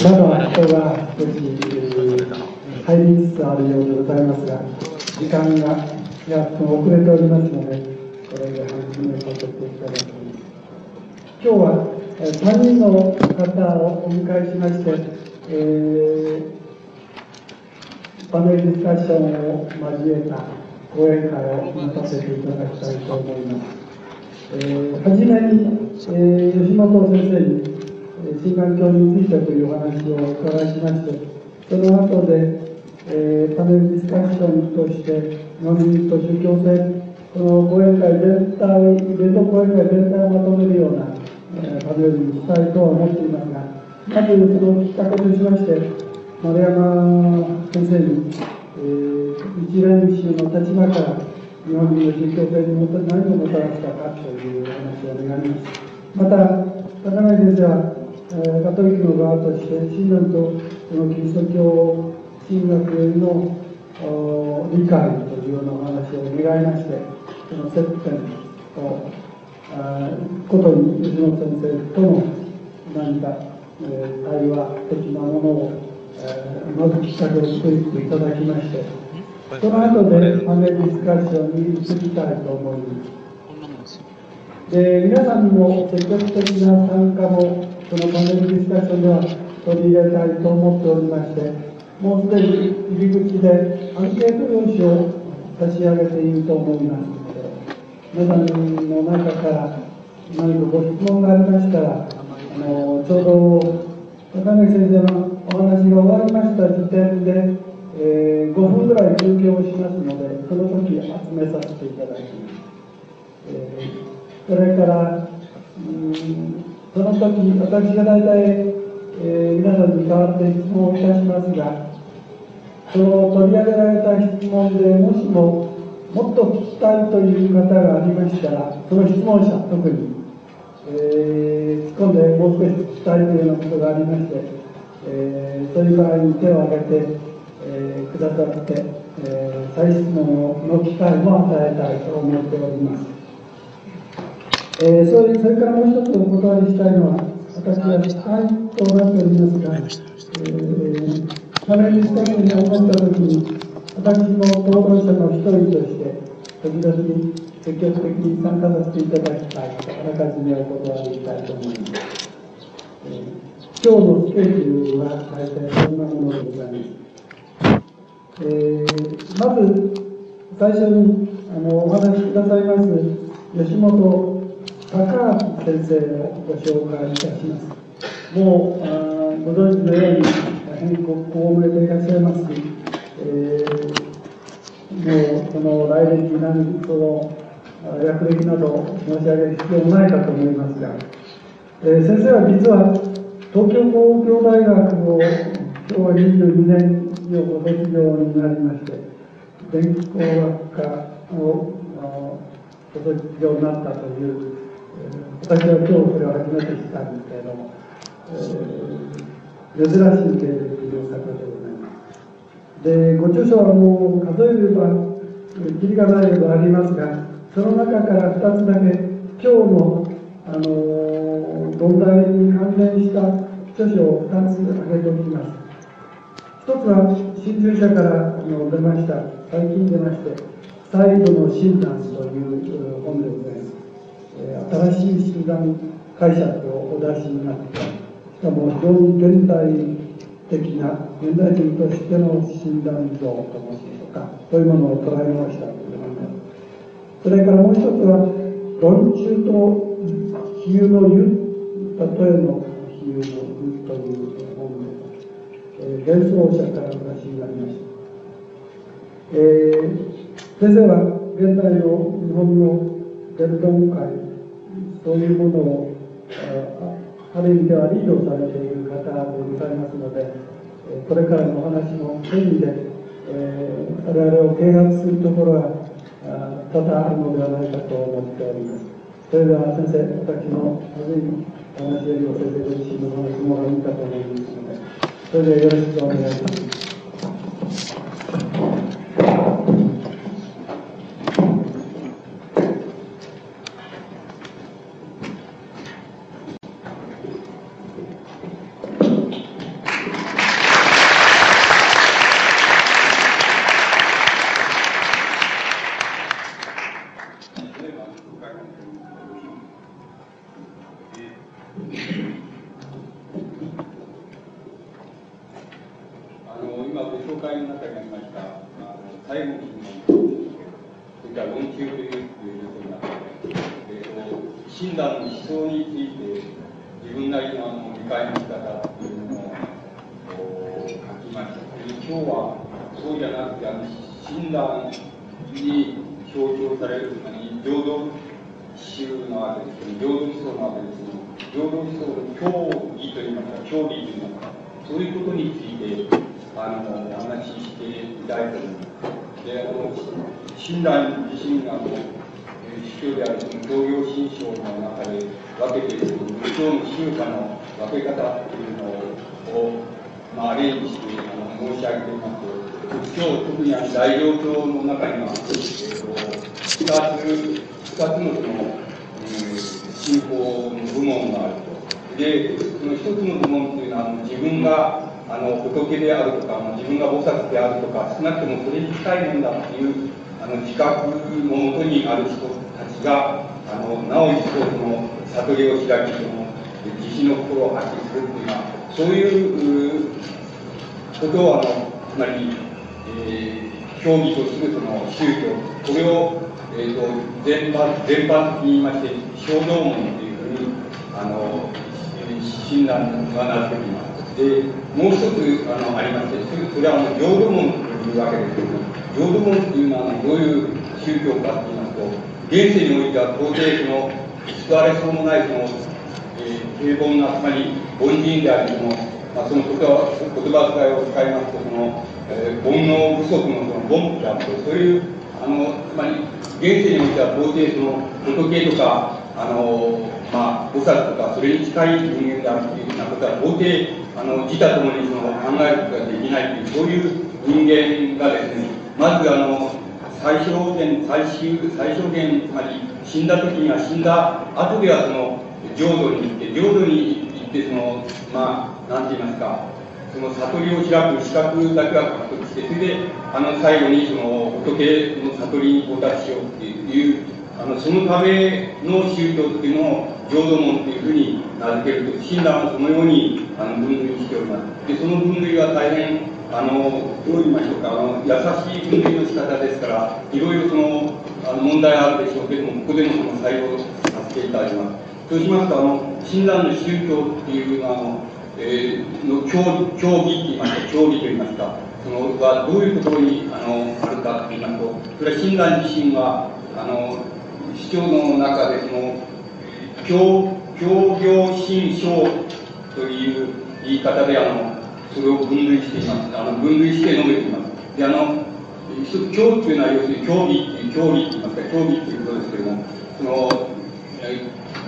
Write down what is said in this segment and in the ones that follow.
まだ人が少し入りつつあるようでございますが、時間がやっと遅れておりますので、これで始めさせていただきます。今日は3人の方をお迎えしまして、えー、パネルディスカッションを交えた講演会を持たせていただきたいと思います。えー、はじめに、えー、吉本先生に新環境についてというお話をお伺いしまして、その後で、えー、パネルディスカッションとして、ノミと宗教性、この講演会全体、イベント講演会全体をまとめるような、えー、パネルにしたいとは思っていますが、まずそのきっかけとしまして、丸山先生に、えー、一連宗の立場から日本人の宗教性にも何をもたらしたかというお話を願います。また、高柳先生はカトリックの側として親鸞とそのキリスト教神学への理解というようなお話を願いましてその接点をことに吉野先生との何か、え、対話的なものを、え、まずきっかけを作っていただきましてその後でパネルディスカッションに移りたいと思います。で皆さんも積極的な参加もこのパネルディスカッションでは取り入れたいと思っておりまして、もうすでに入り口でアンケート用紙を差し上げていると思いますので、皆さんの中から何かご質問がありましたら、あのちょうど高柳先生のお話が終わりました時点で、えー、5分ぐらい休憩をしますので、その時集めさせていただきます。えー、それから、うんその時私が大体、えー、皆さんに代わって質問をいたしますがその取り上げられた質問でもしももっと聞きたいという方がありましたらその質問者特に、えー、突っ込んでもう少し聞きたいというようなことがありまして、えー、そういう場合に手を挙げて、え、くださって、え、再質問の機会も与えたいと思っております。えー、それそれからもう一つお答えしたいのは、私は司会となっておりますが、えー、パネルスタッフに思ったときに、私も討論者の一人として、時々積極的に参加させていただきたいと、あらかじめお断りしたいと思います。えー、今日のスケジュールは大体こんなものでございます。えー、まず、最初にあのお話しくださいます吉本高橋先生をご紹介いたします。もう、あご存知のように、大変ご高名でいらっしゃいますし、えー、もう、その来歴何、その、略歴など申し上げる必要もないかと思いますが、えー、先生は実は、東京工業大学を昭和22年にご卒業になりまして、電気工学科をご卒業になったという私は今日それを初めて知ったんですけれども、えー、珍しい経歴の方でございます。で、ご著書はもう数えれば、きりがないほどありますが、その中から2つだけ、今日の、あのー、問題に関連した著書を2つ挙げておきます。一つは、新聞社からあの出ました、最近出まして、再度の診断という本でございます。新しい診断解釈をお出しになってしかも非常に現代的な現代人としての診断像と申しましょうかそういうものを捉えましたそれからもう一つは論中と比喩の湯例えの比喩の湯という本で、えー、幻想者からお出しになりました、えー、先生は現代の日本の伝統界そういうものをある意味ではリードされている方でございますのでこれからのお話もそういう意味で、えー、我々を啓発するところは多々あるのではないかと思っております。それでは先生私のあるいはお話よりも先生ご自身のお話もいいかと思いますのでそれではよろしくお願いします。ですけど、浄土思想の教義といいますか、教義といいますか、そういうことについて、あの、お話ししていたいております。で、あの、親鸞自身が、あの、宗教である教養新章の中で分けている仏教の宗派の分け方というのを、まあ、例にしてあの申し上げていますと、仏教、特にあの大乗教の中には、えーと、2つ、2つのその、信仰の部門があると。で、その一つの部門というのは、あの自分があの仏であるとか、自分が菩薩であるとか、少なくともそれに近いものだというあの自覚のもとにある人たちが、あのなお一層その悟りを開き、その慈悲の心を発揮するというのは、そういうことをあの、つまり、えー、教義とするその宗教、これを、えーと、全般全般的に言いまして、小道門というふうに、あの、診断がなっています。で、もう一つあのありまして、それはあの浄土門というわけですけども、浄土門というのはどういう宗教かと言いますと、現世においては到底その、救われそうもないその、えー、平凡な、つまり凡人であり、その、まあ、その言葉遣いを使いますと、その、えー、煩悩不足のその凡夫であると、そういう、あの、つまり、現世においては到底その、仏とか、あの、まあ、菩薩とか、それに近い人間であるというようなことは、到底、あの自他ともにその考えることができないというそういう人間がですねまずあの最小限最終最小限つまり死んだ時には死んだ後ではその浄土に行って浄土に行ってそのまあなんて言いますかその悟りを開く資格だけは獲得してそれであの最後にその仏の悟りに到達しようっていうあのそのための宗教っていうのを浄土門っていうふうに名付けると、親鸞はそのようにあの分類しております。で、その分類は大変、あの、どう言いましょうか、あの優しい分類の仕方ですから、いろいろその、あの問題あるでしょうけども、ここでもその採用させていただきます。そうしますと、あの、親鸞の宗教っていうのは、あの、えー、の教教義って言いますか、教義と言いますか、そのはどういうところにあのあるかと言いますと、それは親鸞自身は、あの、主張の中でその、教、教行新書という言い方で、あの、それを分類しています。あの、分類して述べています。で、あの、教っていうのは要するに教義っていう、教義って言いますか、教義っていうことですけれども、その、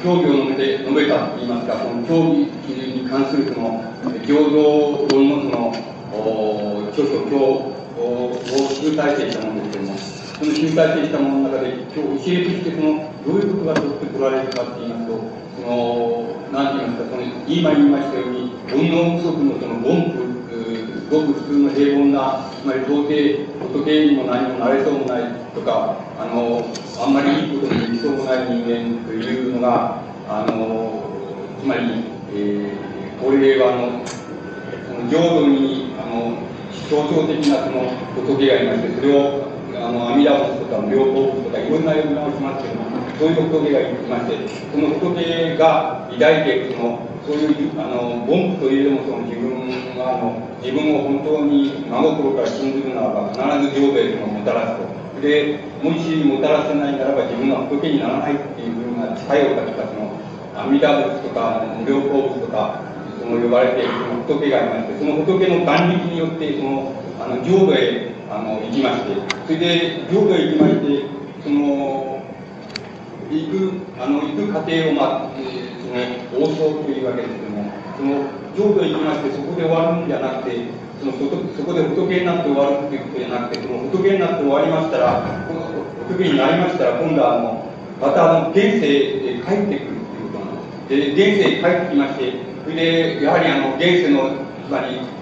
教義を述べて、述べたと言いますか、その教義に関するその、浄土論のその、著書、教を集大成したものですけれども、その集大成したものの中で、今日教えとしてその、どういうことが取ってこられるかって言いますと、その、なんて言いますか、その、今言いましたように、煩悩不足のその凡夫、ごく普通の平凡な、つまり到底仏にも何もなれそうもないとか、あの、あんまりいいことにできそうもない人間というのが、あの、つまり、えー、これはあの、その浄土に、あの、象徴的なその仏がいまして、それをあの、阿弥陀仏とか妙法仏とかいろんな呼び名をしますけども、そういう仏がいまして、その仏が抱いているその、そういう、あの、凡夫といえどもその自分が、あの、自分を本当に真心から信ずるならば、必ず浄土へともたらすと。で、もしもたらせないならば自分は仏にならないっていうふうな誓いを立てた、その、阿弥陀仏とか無料法仏とか、その呼ばれている仏がいまして、その仏の眼力によって、その、あの、浄土へあの、行きまして、それで、浄土へ行きまして、その、行く、あの、行く過程を、まあ、えー、その、王将というわけですけども、その、浄土行きまして、そこで終わるんじゃなくて、その、そこで仏になって終わるっていうことじゃなくて、その、仏になって終わりましたら、仏になりましたら、今度は、あの、また、あの、現世へ帰ってくるっていうことなんです。で、現世へ帰ってきまして、それで、やはり、あの、現世の、つまり、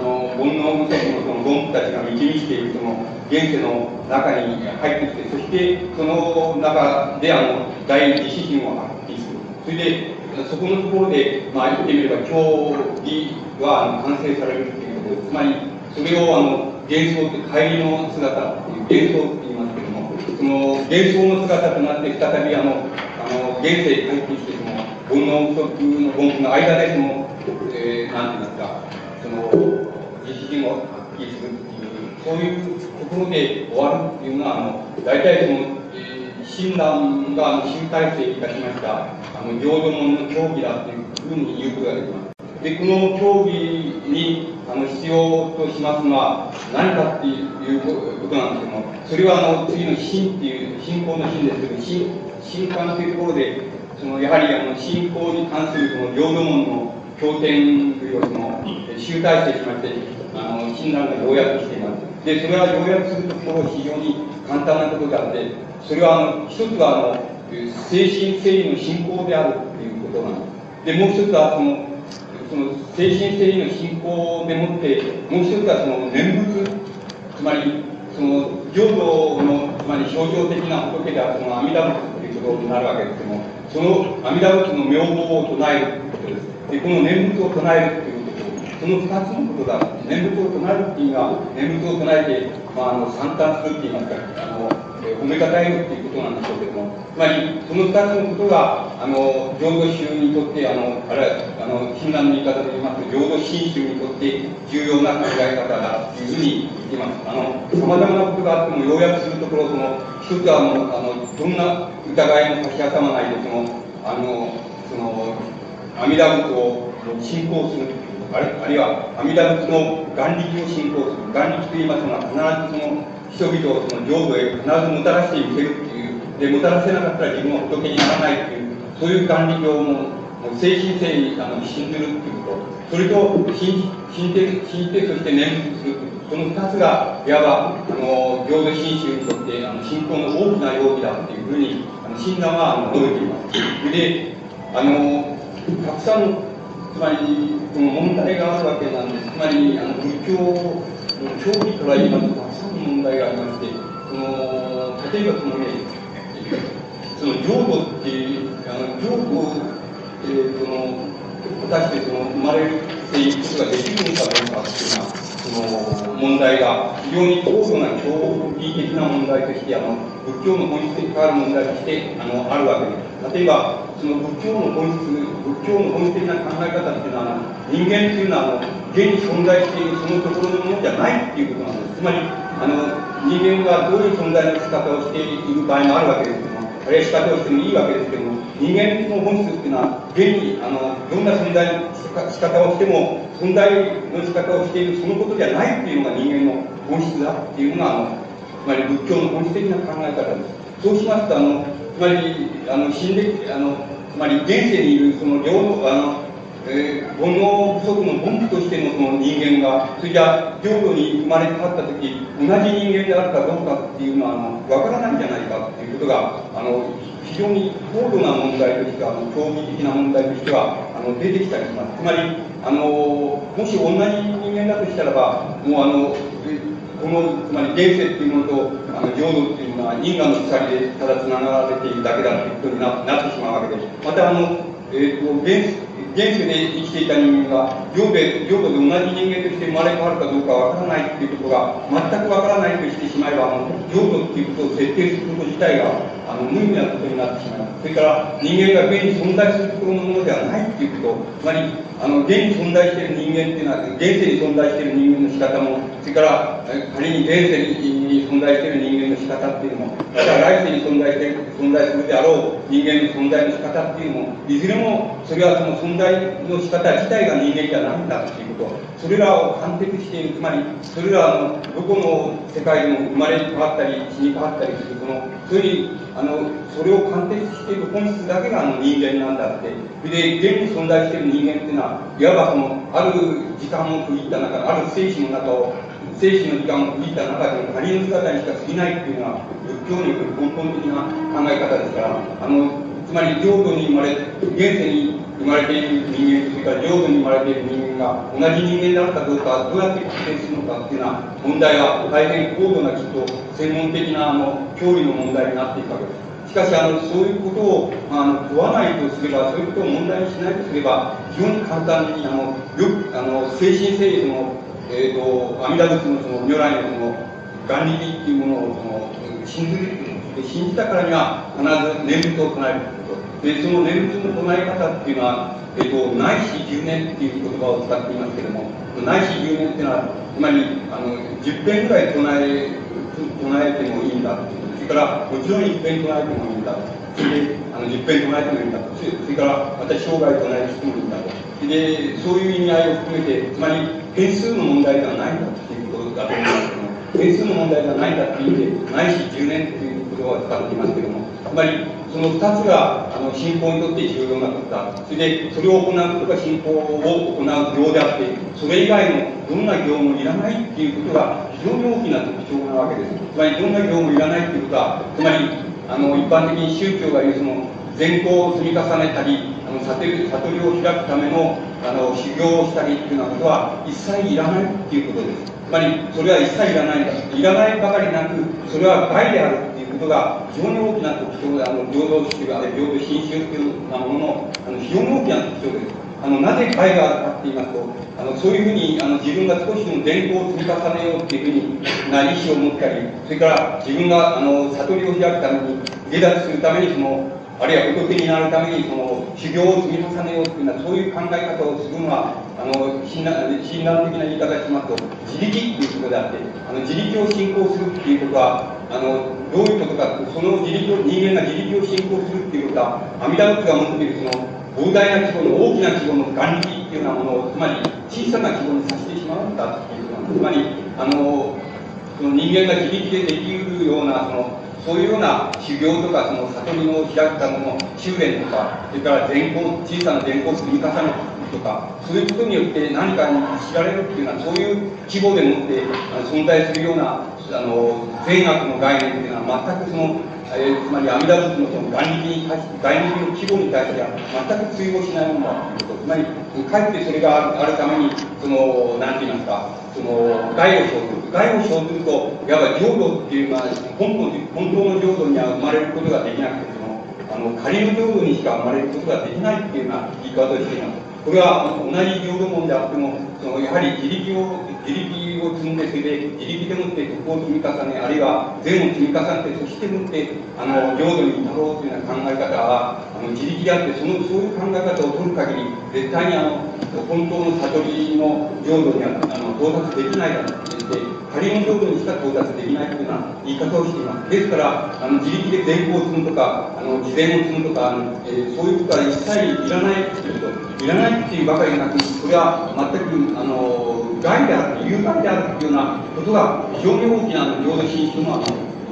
の、煩悩無のその凡夫たちが導いているその現世の中に入ってきて、そしてその中であの大自信を発揮する。それで、そこのところで、まあ言ってみれば、教義は完成されるっていうことです。つまり、それをあの幻想って帰りの姿っていう幻想って言いますけども、その幻想の姿となって再びあの、あの現世に帰ってきて、その煩悩不足の凡夫の間でその、えー、なんて言いますか、その、自身を発揮するっていう、そういうところで終わるっていうのは、あの、大体その、えー、診断があの集大成いたしました、あの、浄土門の競技だっていうふうに言うことができます。で、この競技にあの必要としますのは何かっていうことなんですけども、それはあの次の信っていう、信仰の信ですけど、信、信感というところで、そのやはりあの信仰に関するその領土門の経典というその集大成しまして、あの診断が要約しています。で、それは要約するところ非常に簡単なことであって、それはあの一つはあの精神誠意の信仰であるということなんです。で、もう一つはそのその精神性の信仰でもって、もう一つはその念仏、つまり、その浄土の、つまり象徴的な仏であるその阿弥陀仏ということになるわけですけども、その阿弥陀仏の名号を唱えるということです。で、この念仏を唱えるということその二つのことだ。念仏を唱えるっていうのは、念仏を唱えて、まあ、あの、散々するって言いますか、あの、え褒めたたえるっていうことなんでしょうけども、つまり、その二つのことが、あの、浄土宗にとって、あの、あれあの、親鸞の言い方で言いますと、浄土真宗にとって重要な考え方だというふうに言っています。あの、様々なことがあっても、要約するところ、その、一つは、あの、あのどんな疑いも差し挟まないで、その、あの、その、阿弥陀仏を信仰するあるあるいは阿弥陀仏の眼力を信仰する。眼力と言いますのは、必ずその、人々をその浄土へ必ずもたらしていけるっていう、で、もたらせなかったら自分は仏にならないっていう、そういう眼力をもう、精神性にあの信ずるっていうこと。それと、信信て、信てとして念仏する。その二つが、いわば、あの、浄土真宗にとって、あの、信仰の大きな容器だっていうふうに、あの、親鸞は、あの、述べています。で、あの、たくさん、つまり、この問題があるわけなんです。つまり、あの、仏教の教義から言いますと、たくさんの問題がありまして、その、例えばそのね、その浄土っていう、あの、浄土、えー、その、果たしてその、生まれていくことができるのかどうかっていうのは、その、問題が非常に高度な教義的な問題として、あの、仏教の本質に関わる問題として、あの、あるわけです。例えば、その仏教の本質、仏教の本質的な考え方っていうのは、人間っていうのは、あの、現に存在しているそのところのものじゃないっていうことなんです。つまり、あの、人間がどういう存在の仕方をしている場合もあるわけですけども、あるいは仕方をしてもいいわけですけども、人間の本質っていうのは、現に、あの、どんな存在の仕方をしても、存在の仕方をしているそのことじゃないっていうのが人間の本質だっていうのが、あの、つまり仏教の本質的な考え方です。そうしますと、あの、つまり、あの、死んで、あの、つまり現世にいるその両、あの、えー、煩悩不足の本部としてのその人間が、それじゃ浄土に生まれ変わったとき、同じ人間であるかどうかっていうのは、あの、わからないんじゃないかっていうことが、あの、非常に高度な問題としては、あの、競技的な問題としては、あの、出てきたりします。つまり、あの、もし同じ人間だとしたらば、もうあの、この、つまり現世っていうものと、あの、浄土っていうのは因果の鎖でただ繋がられているだけだということになってしまうわけです。また、あの、えっ、ー、と、現現世で生きていた人間が、領土で、領土で同じ人間として生まれ変わるかどうかわからないっていうことが、全くわからないとしてしまえば、あの、領土っていうことを設定すること自体が、あの、無意味なことになってしまいます。それから、人間が現に存在するところのものではないっていうこと、つまり、あの、現に存在している人間っていうのは、現世に存在している人間の仕方も、それから、仮に現世に存在している人間の仕方っていうのも、また来世に存在して、存在するであろう人間の存在の仕方っていうのも、いずれも、それはその存在の仕方自体が人間じゃないんだっていうこと、それらを完璧している、つまり、それらの、どこの世界でも生まれ変わったり、死に変わったりする、その、そういうあの、それを完結している本質だけがあの人間なんだって。で、現に存在している人間っていうのは、いわばその、ある時間を区切った中、ある精神の中を、精神の時間を区切った中で他人の姿にしか過ぎないっていうのは、仏教における根本的な考え方ですから、あの、つまり浄土に生まれ、現世に生まれている人間、それから浄土に生まれている人間が同じ人間であるかどうか、どうやって確定するのかっていうような問題は大変高度なきっと専門的なあの教理の問題になっていくわけです。しかし、あの、そういうことを、あの、問わないとすれば、そういうことを問題にしないとすれば、非常に簡単に、あの、よく、あの、精神性その、え、ー、と、阿弥陀仏のその如来のその、眼力っていうものをその、信じる、信じたからには必ず念仏を唱える。で、その念仏の唱え方っていうのは、えっ、ー、と、ないし十年っていう言葉を使っていますけれども、ないし十年っていうのは、つまり、あの、10遍ぐらい唱え、唱えてもいいんだそれから、もちろん1遍唱えてもいいんだそれで、あの、10遍唱えてもいいんだそれから、また生涯唱えてもいいんだと。で、そういう意味合いを含めて、つまり変数の問題ではないんだっていうことだと思いますけども、変数の問題ではないんだっていう意味で、ないし10年っていう言葉を使っていますけれども、つまり、その2つがあの信仰にとって重要なことだ。それで、それを行うことが信仰を行う業であって、それ以外のどんな業もいらないっていうことが非常に大きな特徴なわけです。つまり、どんな業もいらないっていうことは、つまり、あの、一般的に宗教が言うその、善行を積み重ねたり、あの悟り悟りを開くためのあの修行をしたりっていうようなことは一切いらないっていうことです。つまり、それは一切いらないんだ。いらないばかりなく、それは害であることが非常に大きな特徴で、あの平等主義が、平等新宗っていうなもののあの非常に大きな特徴です。あのなぜ害があるかって言いますと、あのそういうふうにあの自分が少しでも善行を積み重ねようっていうふうにな意思を持ったり、それから自分があの悟りを開くために、下脱するためにそのあるいは仏になるためにその修行を積み重ねようというのはそういう考え方をするのはあの診断診断的な言い方をしますと自力っていうことであってあの自力を信仰するっていうことはあのどういうことかその自力を人間が自力を信仰するっていうことは阿弥陀仏が持っているその膨大な規模の大きな規模の眼力っていうようなものをつまり小さな規模にさせてしまうんだっていうことなんです。つまりあのその人間が自力でできるようなそのそういうような修行とか、その悟りの開くための修練とか、それから善行、小さな善行を積み重ねるとか、そういうことによって何かに知られるっていうのは、そういう規模でもって存在するような、あの、善悪の概念っていうのは全くその、えー、つまり阿弥陀仏のその眼力に対して、眼力の規模に対しては全く通用しないものだということ。つまり、かえってそれがあるために、その、なんて言いますか、その、害を生ずる。害を生ずると、いわば浄土っていうのは、本本当の浄土には生まれることができなくて、その、あの、仮の浄土にしか生まれることができないっていうような言い方をしています。これは同じ領土門であっても、やはり自力を、自力を積んで、それで自力でもって徳を積み重ね、あるいは善を積み重ねて、そしてもって、あの、領土に至ろうというような考え方は、あの、自力であって、その、そういう考え方を取る限り、絶対にあの、本当の悟りの領土には、あの、到達できないだろうと言って、仮の領土にしか到達できないというような言い方をしています。ですから、あの、自力で善行を積むとか、あの、事前を積むとか、あのえー、そういうことは一切いらないということ、いらないないっていうばかりなく、それは全く、あの、害である、有害であるというようなことが非常に大きな領土進出の、あの、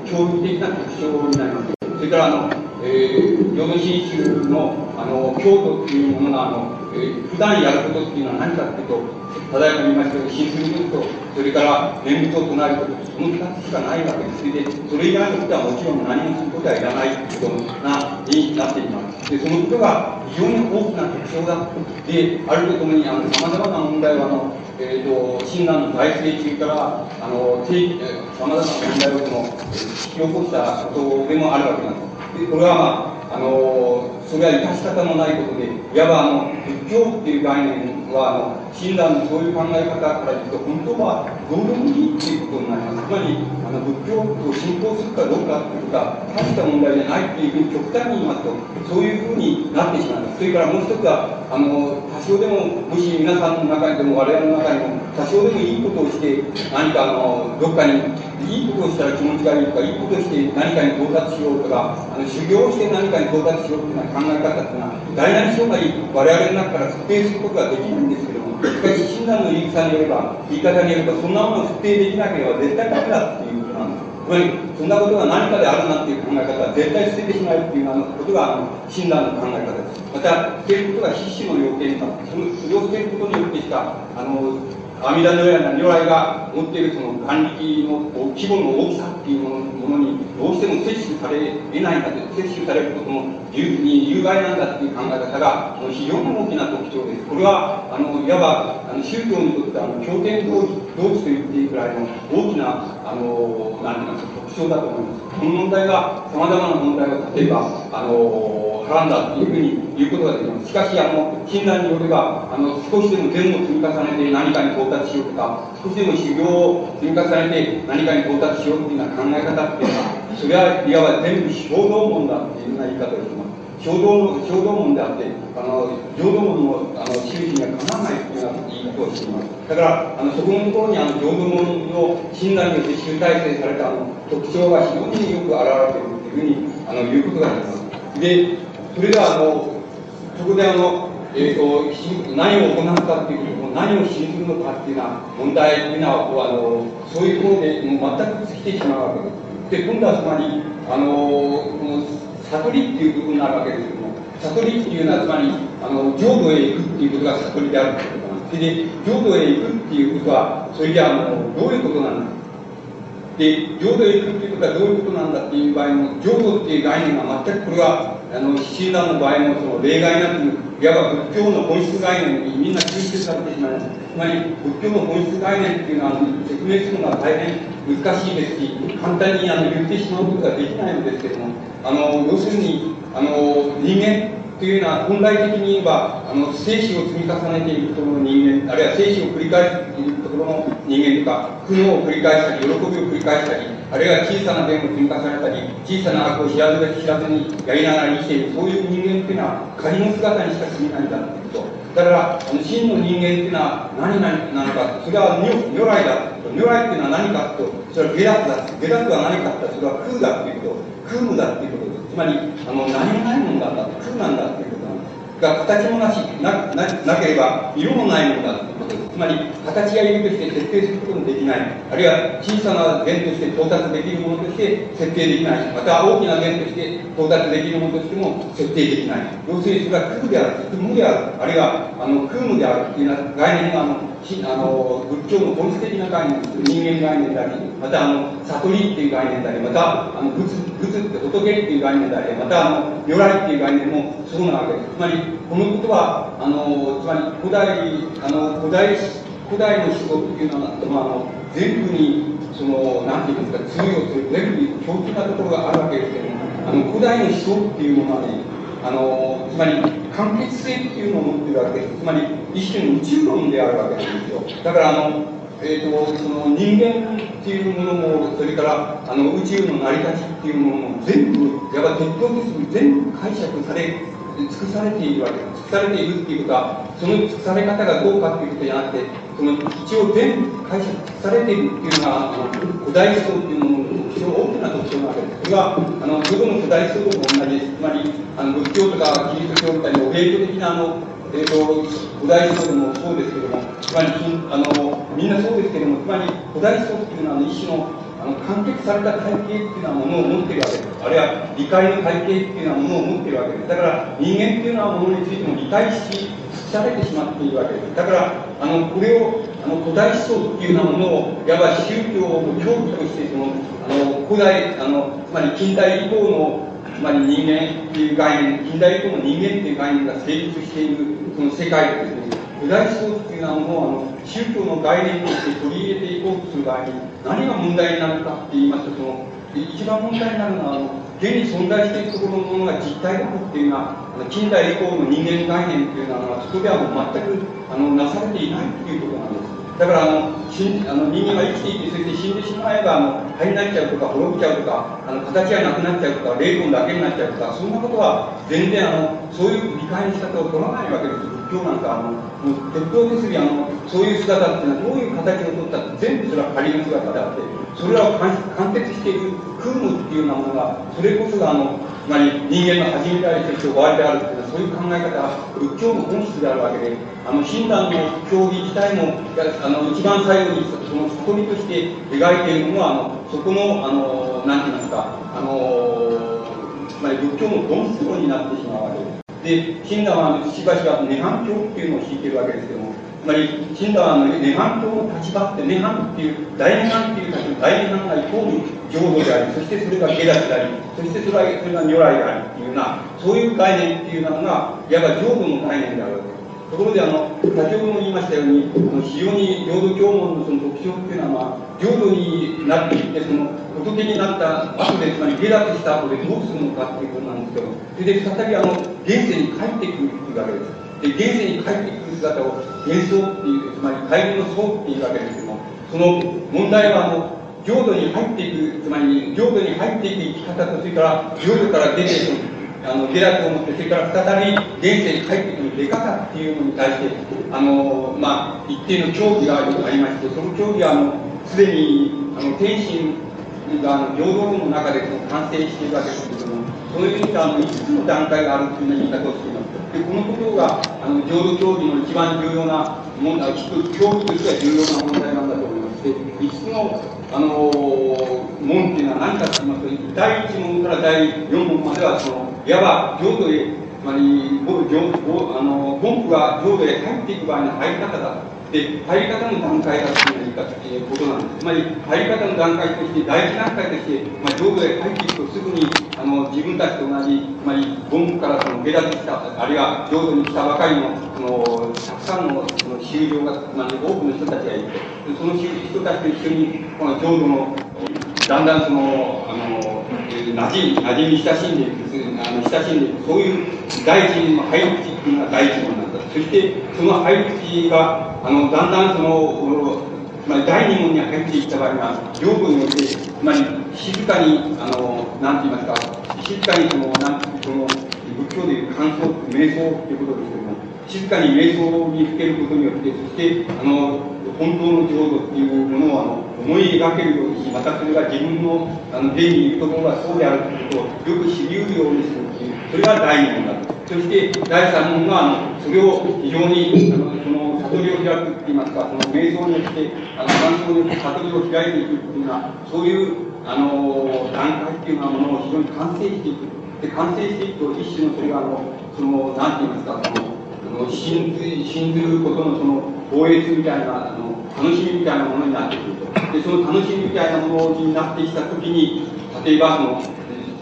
教育的な特徴になります。それから、あの、えー、領土進出の、あの、京都っていうものが、あの、えー、普段やることっていうのは何かっていうと、ただいま言いましたけど、新す。ると、それから念仏を唱えること、その2つしかないわけです。で、それ以外のことはもちろん何もす。ることはいらないということな、になっています。で、そのことが非常に大きな特徴だ。で、あるとともに、あの、様々な問題は、あの、え、ー、と、親鸞の大成中から、あの、様々な問題をその、引き起こしたことでもあるわけなんです。これはまあ、あの、それは致し方のないことで、いわばあの、仏教っていう概念は、あの、親鸞のそういう考え方から言うと、本当はどうでもいいっていうことになります。つまり、あの、仏教を信仰するかどうかっていうか、大した問題じゃないっていうふうに極端に言いますと、そういうふうになってしまいます。それからもう一つは、あの、多少でも、もし皆さんの中にでも我々の中にも、多少でもいいことをして、何かあの、どっかに、いいことをしたら気持ちがいいとか、いいことをして何かに到達しようとか、あの修行して何かに到達しようというような考え方っていうのは、大なり小なり我々の中から測定することができないんですけども、しかし親鸞の言い草によれば、言い方によれば、そんなものを測定できなければ絶対ダメだっていうことなんです。つまり、そんなことが何かであるなっていう考え方は絶対捨ててしまうっていうようなことが、あの、親鸞の考え方です。また、捨てることが必死の要件だ。その、それを捨てることによってしか、あの、阿弥陀のような如来が持っているその眼力の規模の大きさっていうものにどうしても摂取され得ないんだと摂取されることも有に有害なんだっていう考え方が非常に大きな特徴です。これはあのいわばあの宗教にとってあの経典同同地と言っていいくらいの大きなあのなんていますか特徴だと思います。この問題が様々な問題を例えばあの絡んだというふうに言うことができます。しかし、あの、診断によれば、あの、少しでも善を積み重ねて何かに到達しようとか、少しでも修行を積み重ねて何かに到達しようというような考え方っていうのは、それはいわば全部衝動門だっていうような言い方をします。衝動の、衝動門であって、あの、浄土門の、あの、修士にはかなわないというような言い方をしています。だから、あの、そこのところに、あの、浄土門の診断によって集大成された、あの、特徴が非常によく表れているというふうに、あの、言うことができます。で、それでは、あの、そこであの、えーと、何を行うかっていうこと何を信ずるのかっていうような問題っていうのはあのそういうところでもう全く尽きてしまうわけです。で今度はつまりあの悟りっていう部分になるわけですけども、悟りっていうのは、つまり、あの、浄土へ行くっていうことが悟りであるということなんです。で、浄土へ行くっていうことは、それじゃあ、の、どういうことなんだ？で、浄土へ行くっていうことはどういうことなんだっていう場合も、浄土っていう概念が全くこれは、あの、診断の場合も、その例外なく、いわば仏教の本質概念にみんな吸収されてしまいます。つまり、仏教の本質概念っていうのは、説明するのが大変難しいですし、簡単にあの言ってしまうことができないんですけども、あの、要するに、あの、人間というのは本来的に言えば、あの、生死を積み重ねているところの人間、あるいは生死を繰り返しているところの人間とか、苦悩を繰り返したり、喜びを繰り返したり、あるいは小さな善を積み重ねたり、小さな悪を知らず知らずにやりながら生きている、そういう人間っていうのは、仮の姿にしか過ぎないんだっていうこと。だから、あの真の人間っていうのは何々なのか、それは如来だ。如来っていうのは何かと、それは下脱だ。下脱は何かってそれは空だっていうこと。空無だっていうこと。まり、あの、何もないものだった。空なんだっていうことなんです。が、形もなし、な、な、ければ、色もないものだっていうことです。つまり、形がいるとして設定することもできない。あるいは、小さな弦として到達できるものとして設定できない。また、大きな弦として到達できるものとしても設定できない。要するに、それは空である、空無である、あるいは、あの、空無であるっていうような概念が、あの、あの仏教の本質的な概念人間概念でありまたあの悟りっていう概念でありまたあの仏仏って仏っていう概念でありまたあの如来っていう概念もそうなわけです。つまりこのことはあのつまり古代あの古代古代の思想っていうのは、まあ、あの全部にそのなんていうんですか通用する全部に共通なところがあるわけですけどもあの古代の思想っていうものはねあのつまり完結性っていうのを持ってるわけです。つまり、一種の宇宙論であるわけなんですよ。だから、あの、えーと、その人間っていうものも、それからあの宇宙の成り立ちっていうものも全部、やっぱ鉄道です全部解釈され、尽くされているわけです。尽くされているっていうことは、その尽くされ方がどうかっていうことじゃなくて、その一応全部解釈されているっていうのが、あの古代思想っていうものの非常に大きな特徴なわけです。それは、あの、どこの古代思想とも同じです。つまり、あの仏教とかキリスト教みたいに、お平挙的なあの、えーと、古代思想もそうですけども、つまりあのみんなそうですけども、つまり古代思想っていうのは、一種のあの完結された体系っていうのはものを持っているわけです。あるいは理解の体系っていうのはものを持っているわけです。だから人間っていうのはものについても理解し、されてしまっているわけです。だから、あのこれをあの古代思想っていうようなものを、いわば宗教の教義としてそのあの古代あの、つまり近代以降のつまり人間っていう概念、近代以降の人間っていう概念が成立しているその世界ですね、古代思想っていうのはもうあの宗教の概念として取り入れていこうとする場合に何が問題になるかって言いますとその一番問題になるのはあの現に存在しているところのものが実体であるっていうのはあの近代以降の人間概念っていうのはそこではもう全くあのなされていないっていうとことなんです。だからあの死あの人間が生きていてそれで死んでしまえばあの灰になっちゃうとか滅びちゃうとかあの形がなくなっちゃうとか霊魂だけになっちゃうとかそんなことは全然あのそういう理解の仕方を取らないわけです仏教なんかあのもう鉄道ですりあのそういう姿っていうのはどういう形を取ったって全部それは仮の姿であってそれらを完結している空無っていうようなものがそれこそがあのつまり人間の始めでありそして終わりであるっていうのはそういう考え方が仏教の本質であるわけであの親鸞の教義自体もあの一番最後にその悟りとして描いているのはあのそこのあの何て言いますかあのつまり仏教の本質論になってしまうわけです。で親鸞はしばしば涅槃教っていうのを敷いてるわけですけどもつまり親鸞は涅槃教の立場って涅槃っていう大涅槃っていう立場大涅槃がイコール浄土でありそしてそれが下脱でありそしてそれがそれが如来でありっていうようなそういう概念っていうのがいわば浄土の概念であるわけです。ところであの先ほども言いましたように非常に領土教文のその特徴っていうのは領土になっていってその仏になった後でつまり下脱した後でどうするのかっていうことなんですけどそれで再びあの現世に帰ってくるっていうわけです。で現世に帰ってくる姿を幻想っていうつまり帰りの僧っていうわけですけどもその問題はあの領土に入っていくつまり領土に入っていく生き方とそれから領土から出てそのあの下落を持ってそれから再び現世に帰ってくる出方っていうのに対してあの、まあ、一定の競技がありましてその競技はあのすでにあの天心があの平等論の中でその完成しているわけですけれどもそのようにあの5つの段階があるというような言い方をしていますでこのことがあの浄土教義の一番重要な問題教義としては重要な問題なんだと思いますで5つのあの門っていうのは何かと言いますと第1問から第4問まではそのいわば浄土へつまりあの本部が浄土へ入っていく場合の入り方だで入り方の段階だということなんですつまり入り方の段階として第一段階として、まあ、浄土へ入っていくとすぐにあの自分たちと同じつまり本部からその下脱したあるいは浄土に来たばかりのそのたくさんのその修行がつまり多くの人たちがいるとその人たちと一緒にこの浄土のだんだんそのあの馴染馴染み親しんでいくあの親しんでいくそういう第一の入り口っていうのが第一問なんだそしてその入り口があのだんだんそのつまり第二問に入っていった場合は領土によってつまり静かにあのなんて言いますか静かにそのなんその仏教でいう感想瞑想ということですけども静かに瞑想をにふけることによってそしてあの本当の浄土っていうものをあの思い描けるようにまたそれが自分のあの現にいるところがそうであるということをよく知り得るようにするっていうそれが第二問だとそして第三問があのそれを非常にあのその悟りを開くっていいますかその瞑想によってあの感想によって悟りを開いていくっていうのはそういうあの段階っていうようなものを非常に完成していくで完成していくと一種のそれがあのそのなんて言いますかその信ず信ずることのその防衛みたいなあの楽しみみたいなものになってくると。でその楽しみみたいなものになってきた時に例えばその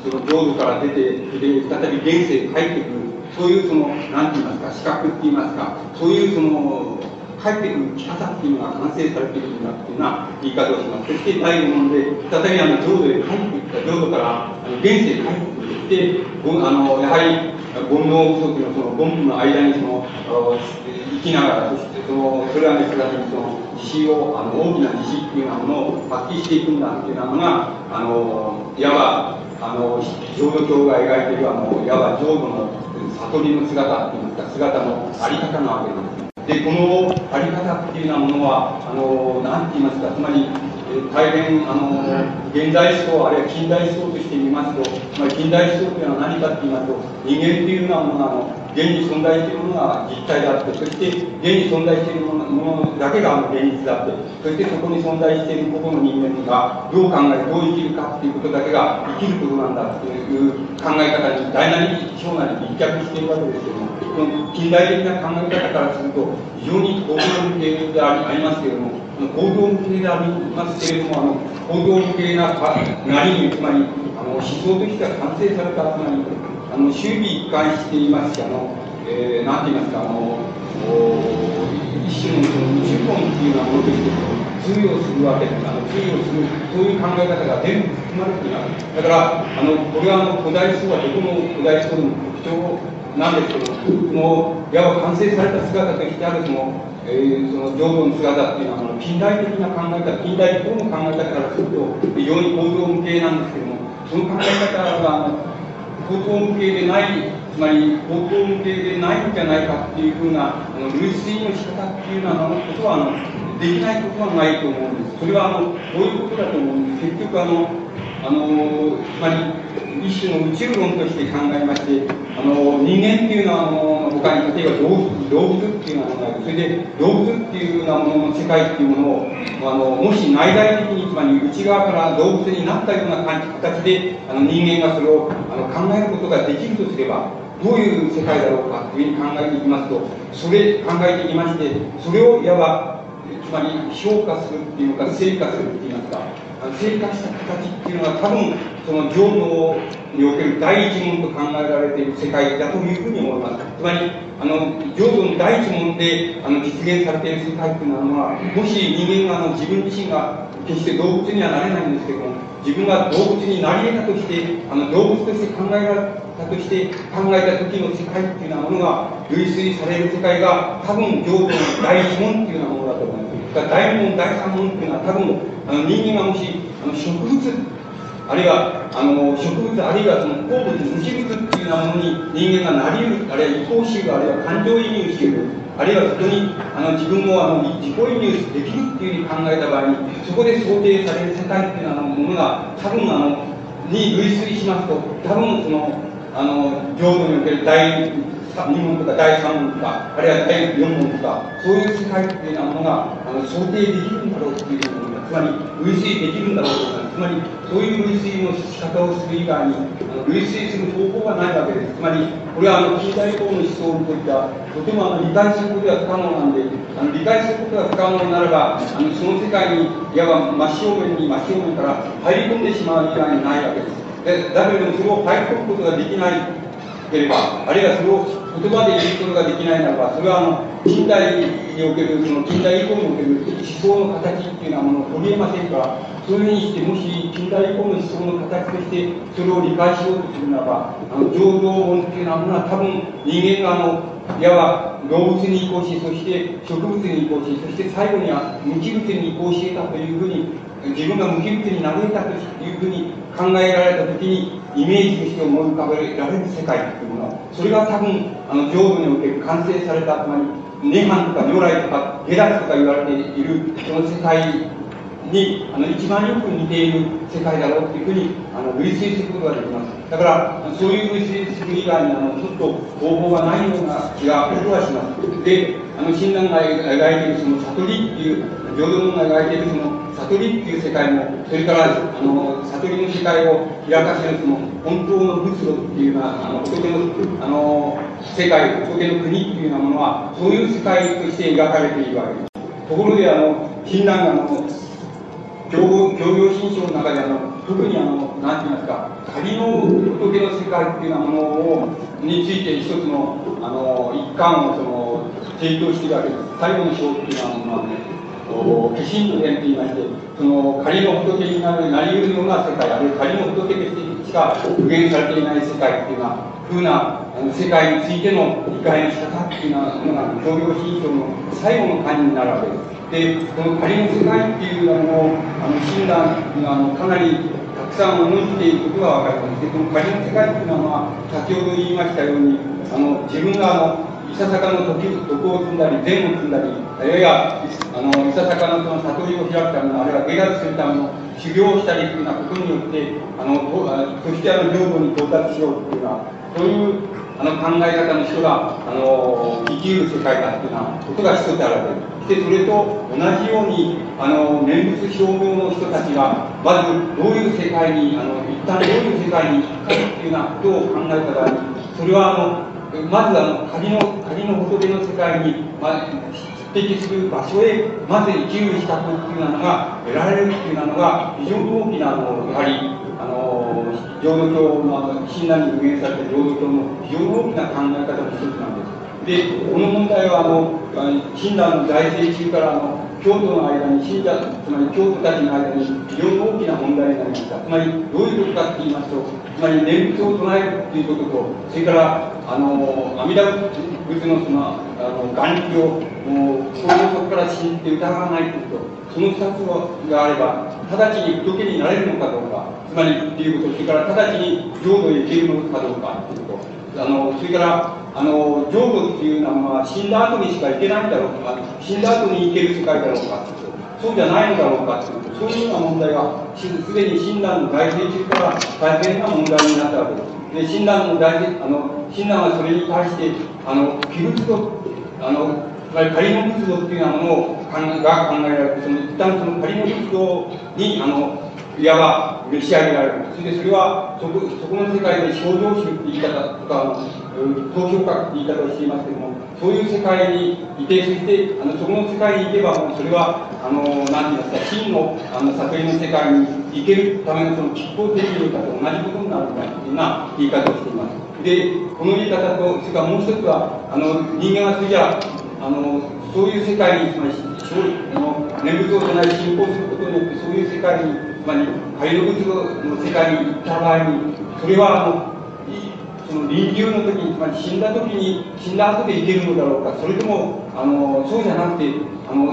その領土から出てで再び現世に帰ってくる。そういうその何て言いますか資格って言いますかそういうその帰ってくる生き方っていうのが完成されているんだっていうような言い方をします。そして第5問で再びあの浄土へ帰ってきた浄土からあの現世へ帰ってくるであのやはり煩悩不足のその凡夫の間にその生きながらそしてそのそれらの人たちにその自信をあの大きな自信っていうようなものを発揮していくんだっていうようなのがあのいわばあの浄土教が描いているあのいわば浄土の悟りの姿っていいますか姿のあり方なわけなんです。でこのあり方っていうようなものはあの何て言いますかつまり大変あの現代思想あるいは近代思想として見ますと、まあ、近代思想というのは何かと言いますと人間というようなものがあの現に存在しているものが実体であってそして現に存在しているものだけがあの現実であってそしてそこに存在している個々の人間がどう考えどう生きるかっていうことだけが生きることなんだっていう考え方に大なり小なり立脚しているわけですけども近代的な考え方からすると非常に高度向けでありますけれども行動向けでありますけれども、あの行動向けななりに、つまりあの思想としては完成された、つまりあの周囲一貫していますし、あのえー、なんて言いますか、あの一種のその宇宙論っていうようなものとして通用するわけです。あの通用する、そういう考え方が全部含まれています。だから、あのこれはあの古代思想はどこの古代思想の特徴なんですけども、いわば完成された姿としてあるそのえー、その浄土の姿っていうのは、近代的な考え方、近代的の考え方からすると、非常に構造向けなんですけども、その考え方が、構造向けでない、つまり構造向けでないんじゃないかっていうふうな、あの類推の仕方っていうようなことは、あのできないことはないと思うんです。それは、あの、こういうことだと思うんです。結局、あの、あのつまり一種の宇宙論として考えましてあの人間っていうのはあの他に例えば動物動物っていうようなものがある。それで動物っていうようなものの世界っていうものをあのもし内在的につまり内側から動物になったような形であの人間がそれをあの考えることができるとすればどういう世界だろうかというふうに考えていきますとそれ考えていきましてそれをいわばつまり評価するっていうか成果するって言いますか生活した形っていうのは多分その浄土における第一問と考えられている世界だというふうに思います。つまり、あの、浄土の第一問であの実現されている世界っていうのは、もし人間があの自分自身が決して動物にはなれないんですけども、自分が動物になり得たとして、あの動物として考えられたとして考えた時の世界っていうようなものが類推される世界が多分浄土の第一問っていうようなものだと思います。第二問、第三問っていうのは多分あの人間がもしあの植物あるいはあの植物あるいはその鉱物無機物っていうようなものに人間がなり得るあるいは移行し得るあるいは感情移入しているあるいはそこにあの自分もあの自己移入できるっていうふうに考えた場合にそこで想定される世界っていうようなものが多分あのに類推しますと多分そのあの浄土における第2問とか第3問とかあるいは第4問とかそういう世界っていうようなものがあの想定できるんだろうっていうふうにつまり類推できるんだろうとかつまりそういう類推の仕方をする以外にあの類推する方法がないわけです。つまりこれはあの近代以降の思想といってはとてもあの理解することが不可能なんであの理解することが不可能ならばあのその世界にいわば真正面に真正面から入り込んでしまう以外にないわけです。でだけれどもそれを入り込むことができないければあるいはそれを言葉で言うことができないならばそれはあの近代における、その近代以降における思想の形っていうようなものを取り得ませんから、そういうふうにして、もし近代以降の思想の形として、それを理解しようとするならば、あの浄土論っていうようなものは多分人間があの、いわば動物に移行し、そして植物に移行し、そして最後には無機物に移行していたというふうに、自分が無機物になれたというふうに考えられたときに、イメージとして思い浮かべられる世界というもの、それが多分、あの、上部における完成された、つまり、涅槃とか如来とか下脱とか言われているその世界にあの一番よく似ている世界だろうというふうにあの類推することができます。だから、そういう類推する以外にあのちょっと方法がないような気が僕はします。で、あの親鸞が描いているその悟りっていう、浄土論が描いているその悟りっていう世界も、それからあの悟りの世界を開かせるその本当の仏土っていうような、あの仏のあの世界、仏の国っていうようなものは、そういう世界として描かれているわけです。ところで、あの、親鸞があの、教養新書の中であの、特にあの、なんて言いますか、仮の仏の世界っていうようなものを、について一つの、あの、一環をその、提供しているわけです。最後の章っていうようなものはね、化身の伝と言いまして、その仮の仏になる、なり得るような世界、あるいは仮の仏としてしか具現されていない世界っていうような、ふうな世界についての理解の仕方っていうようなものが、教養新書の最後の漢になるわけです。で、この仮の世界っていうのを、あの、診断があのかなりたくさん思っていることが分かります。で、この仮の世界っていうのは、先ほど言いましたように、あの、自分があの、いささかの時徳を積んだり、善を積んだり、あるいは、あの、いささかのその悟りを開くための、あるいは下脱するための修行をしたりというようなことによって、あの、とそしてあの、浄土に到達しようというような、そういうあの考え方の人が、あの、生きる世界だというようなことが一つあるわけです。で、それと同じように、あの、念仏証明の人たちが、まずどういう世界に、あの、一旦どういう世界に行くかっていうようなことを考えた場合、それは、あの、まずあの、仮の、仮の仏の世界に、まあ、匹敵する場所へ、まず生きる資格っていうのが得られるっていうのが、非常に大きな、あの、やはり、浄土教の、あの、親鸞に具現された浄土教の非常に大きな考え方の一つなんです。で、この問題は、あの、親鸞の財政中から、あの、京都の間に、信者、つまり京都たちの間に非常に大きな問題になりました。つまり、どういうことかって言いますと、つまり念仏を唱えるっていうことと、それから、あの、阿弥陀仏のその、あの、眼力を、もう、その底から信じて疑わないということ、その二つがあれば、直ちに仏になれるのかどうか、つまり、っていうこと、それから直ちに浄土へ行けるのかどうか、ということ、あの、それから、あの、浄土っていうのは死んだ後にしか行けないんだろうとか、死んだ後に行ける世界だろうか、そうじゃないのだろうかそういうような問題が、すでに親鸞の大成中から大変な問題になったわけです。で、親鸞の大成、あの、親鸞はそれに対して、あの、器物と、あの、つまり仮の仏像っていうようなものを考が考えられて、その一旦その仮の仏像に、あの、いわば召し上げられる。それでそれは、そこそこの世界で症状集って言い方とか、東京学って言い方をしていますけども、そういう世界にいて、そして、あのそこの世界に行けば、それは、あの、なんて言いますか、真のあの作品の世界に行けるためのその吉報的いうかと同じことになるんだというような言い方をしています。で、この言い方と、それからもう一つは、あの、人間はそれじゃあの、そういう世界に、つまり、あの念仏を唱え信仰することによって、そういう世界に、つまり、廃炉仏の世界に行った場合に、それは、あの、その臨終の時に、つまり死んだ時に、死んだ後で生けるのだろうか、それとも、あの、そうじゃなくて、あの、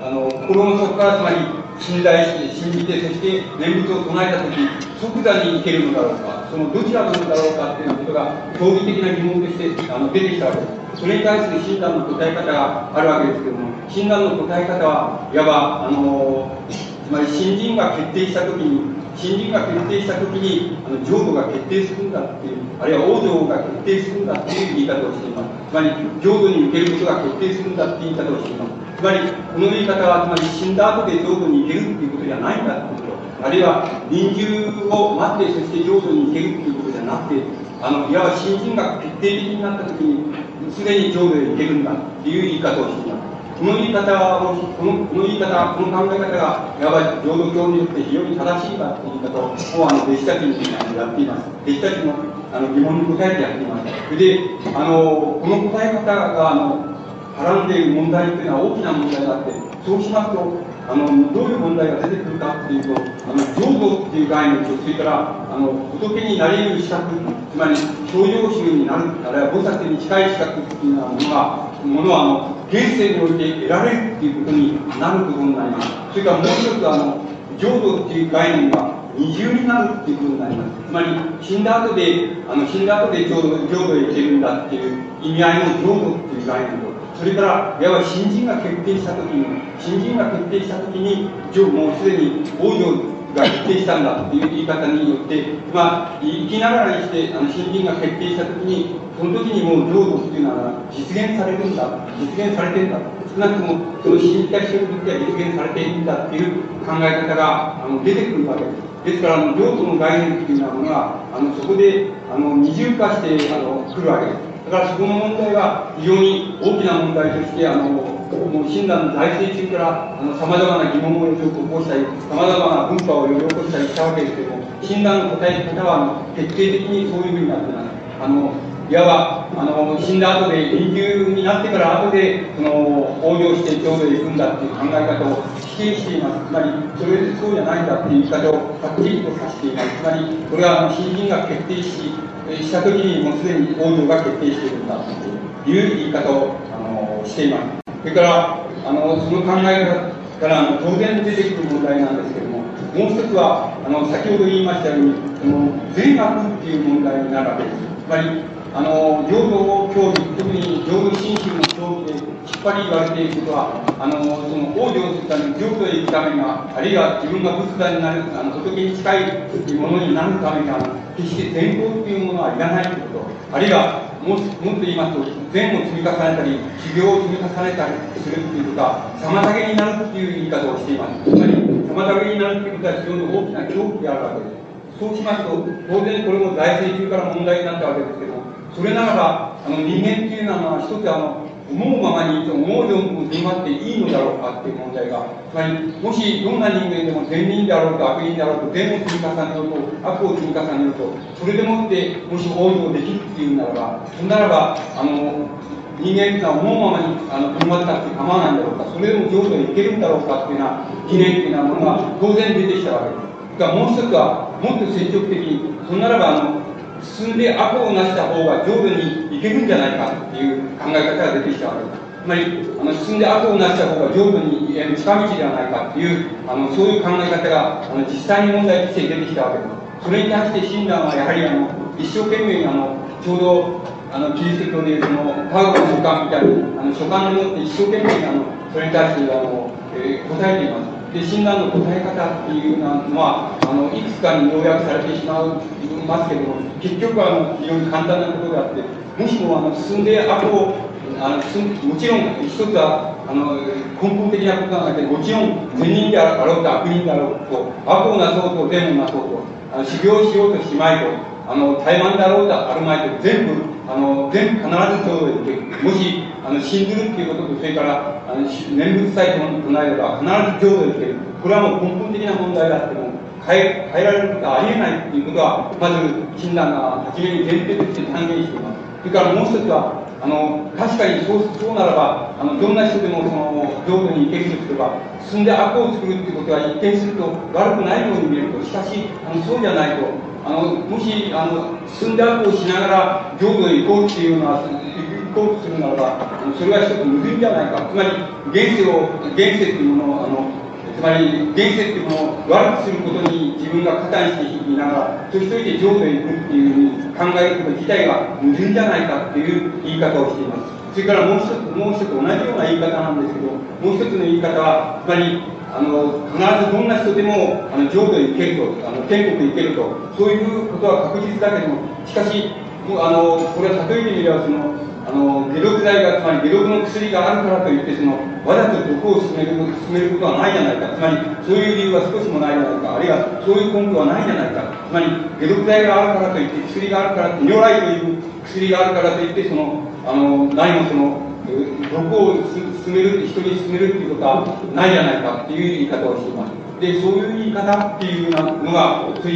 あの心の底からつまり信頼して信じてそして念仏を唱えた時即座に生けるのだろうかそのどちらなのだろうかっていうことが競技的な疑問としてあの出てきたわけですそれに対する診断の答え方があるわけですけども診断の答え方はいわばあのつまり新人が決定した時に新人が決定したときに、あの浄土が決定するんだっていう、あるいは王女が決定するんだっていう言い方をしています。つまり、浄土に行けることが決定するんだっていう言い方をしています。つまり、この言い方は、つまり死んだ後で浄土に行けるっていうことじゃないんだっていうこと。あるいは、臨終を待って、そして浄土に行けるっていうことじゃなくて、あの、いわば新人が決定的になったときに、すでに浄土へ行けるんだっていう言い方をしています。この言い方を、このこの言い方、この考え方が、いわば浄土教によって非常に正しいかという言い方を、あの弟子たちにやっています。弟子たちのあの疑問に答えてやっています。で、あの、この答え方が、あの、はらんでいる問題というのは大きな問題があって、そうしますと、あの、どういう問題が出てくるかっていうと、あの、浄土っていう概念と、それから、あの、仏になり得る資格、つまり、頂上衆になる、あるいは菩薩に近い資格っていうようなものが、ものは、あの、現世において得られるっていうことになることになります。それからもう一つ、あの、浄土っていう概念が二重になるっていうことになります。つまり、死んだ後で、あの、死んだ後で浄土浄土へ行けるんだっていう意味合いの浄土っていう概念と、それから、いわば新人が決定したときに、新人が決定したときに、もうすでに王女が決定したんだという言い方によって、まあ、生きながらにして、あの、新人が決定したときに、その時にもう浄土っていうのは実現されるんだ、実現されてるんだ。少なくとも、その死んだ人にとっては実現されているんだっていう考え方が、あの、出てくるわけです。ですから、あの、浄土の概念っていうようなものが、あの、そこで、あの、二重化して、あの、来るわけです。だからそこの問題は非常に大きな問題として、あの、もう診断の財政中からさまざまな疑問を起こしたり、さまざまな文化を呼び起こしたりしたわけですけども、診断の答え方は徹底的にそういうふうになってます。あのいわば、あの、死んだ後で、臨終になってから後で、その、往生して浄土へ行くんだっていう考え方を否定しています。つまり、それでそうじゃないんだっていう言い方をはっきりとさせています。つまり、これは、あの、新人が決定し、したときにもうすでに往生が決定しているんだという言い方を、あの、しています。それから、あの、その考え方から、当然出てくる問題なんですけれども、もう一つは、あの、先ほど言いましたように、その、善悪っていう問題になるわけです。つまり、あの、浄土教義、特に浄土真宗の教義でしっかり言われていることは、あの、その、往生するために、浄土へ行くためには、あるいは自分が仏陀になる、あの、仏に近いものになるためには、決して善行っていうものはいらないということ、あるいは、もっと言いますと、善を積み重ねたり、修行を積み重ねたりするということは、妨げになるという言い方をしています。つまり、妨げになるということは非常に大きな恐怖であるわけです。そうしますと、当然これも財政中から問題になったわけですけども、それならば、あの人間っていうのは、一つあの、思うままにと思う存分振り回っていいのだろうかっていう問題が、つまり、もしどんな人間でも善人であろうと悪人であろうと、善を積み重ねようと、悪を積み重ねようと、それでもって、もし応用できるっていうならば、そんならば、あの、人間っていうのは思うままにあの振り回ったって構わないんだろうか、それでも浄土へ行けるんだろうかっていうような疑念っていうようなものが当然出てきたわけです。がもう一つは、もっと積極的に、そんならば、あの、進んで悪をなした方が浄土に行けるんじゃないかっていう考え方が出てきたわけです。つまり、あの、進んで悪をなした方が浄土に近道ではないかっていう、あの、そういう考え方が、あの、実際に問題として出てきたわけです。それに対して親鸞はやはり、あの、一生懸命に、あの、ちょうど、あの、キリスト教で、その、科学の書簡みたいに、あの、書簡によって一生懸命に、あの、それに対して、あの、えー、答えています。で、診断の答え方っていうのは、あの、いくつかに要約されてしまう、ますけども、結局は、あの、非常に簡単なことであって、もしも、あの、進んで悪を、あの、もちろん、一つは、あの、根本的なことなので、もちろん、善人であろうと悪人であろうと、悪をなそうと、善をなそうと、あの修行しようとしまいと、あの、怠慢であろうとあるまいと、全部、あの、全部必ず浄土へ行けもし、あの、信ずるっていうことと、それから、あの、念仏さえ唱えれば、必ず浄土へ行ける。これはもう根本的な問題であっても、変え、変えられることはありえないっていうことは、まず、親鸞が初めに前提として断言しています。それからもう一つは、あの、確かにそう、そうならば、あの、どんな人でも、その、浄土に行けるとすれば、進んで悪を作るっていうことは一見すると悪くないように見えると、しかし、あの、そうじゃないと、あの、もし、あの、進んで悪をしながら浄土へ行こうっていうのは、行こうとするならば、それは一つ矛盾じゃないか。つまり、現世を、現世っていうものを、あの、つまり、現世っていうものを悪くすることに自分が加担していながら、そしていて浄土へ行くっていうふうに考えること自体が矛盾じゃないかっていう言い方をしています。それからもう一つ、もう一つ同じような言い方なんですけど、もう一つの言い方は、つまり、あの、必ずどんな人でも、あの、浄土へ行けると、あの、天国へ行けると、そういうことは確実だけども、しかし、あの、これは例えてみれば、その、あの、解毒剤が、つまり解毒の薬があるからといって、その、わざと毒を進める、進めることはないじゃないか。つまり、そういう理由は少しもないじゃないか。あるいは、そういう根拠はないじゃないか。つまり、解毒剤があるからといって、薬があるから、如来という薬があるからといって、その、あの、何もその、毒を進める、人に進めるっていうことはないじゃないかっていう言い方をしています。で、そういう言い方っていうのが、それ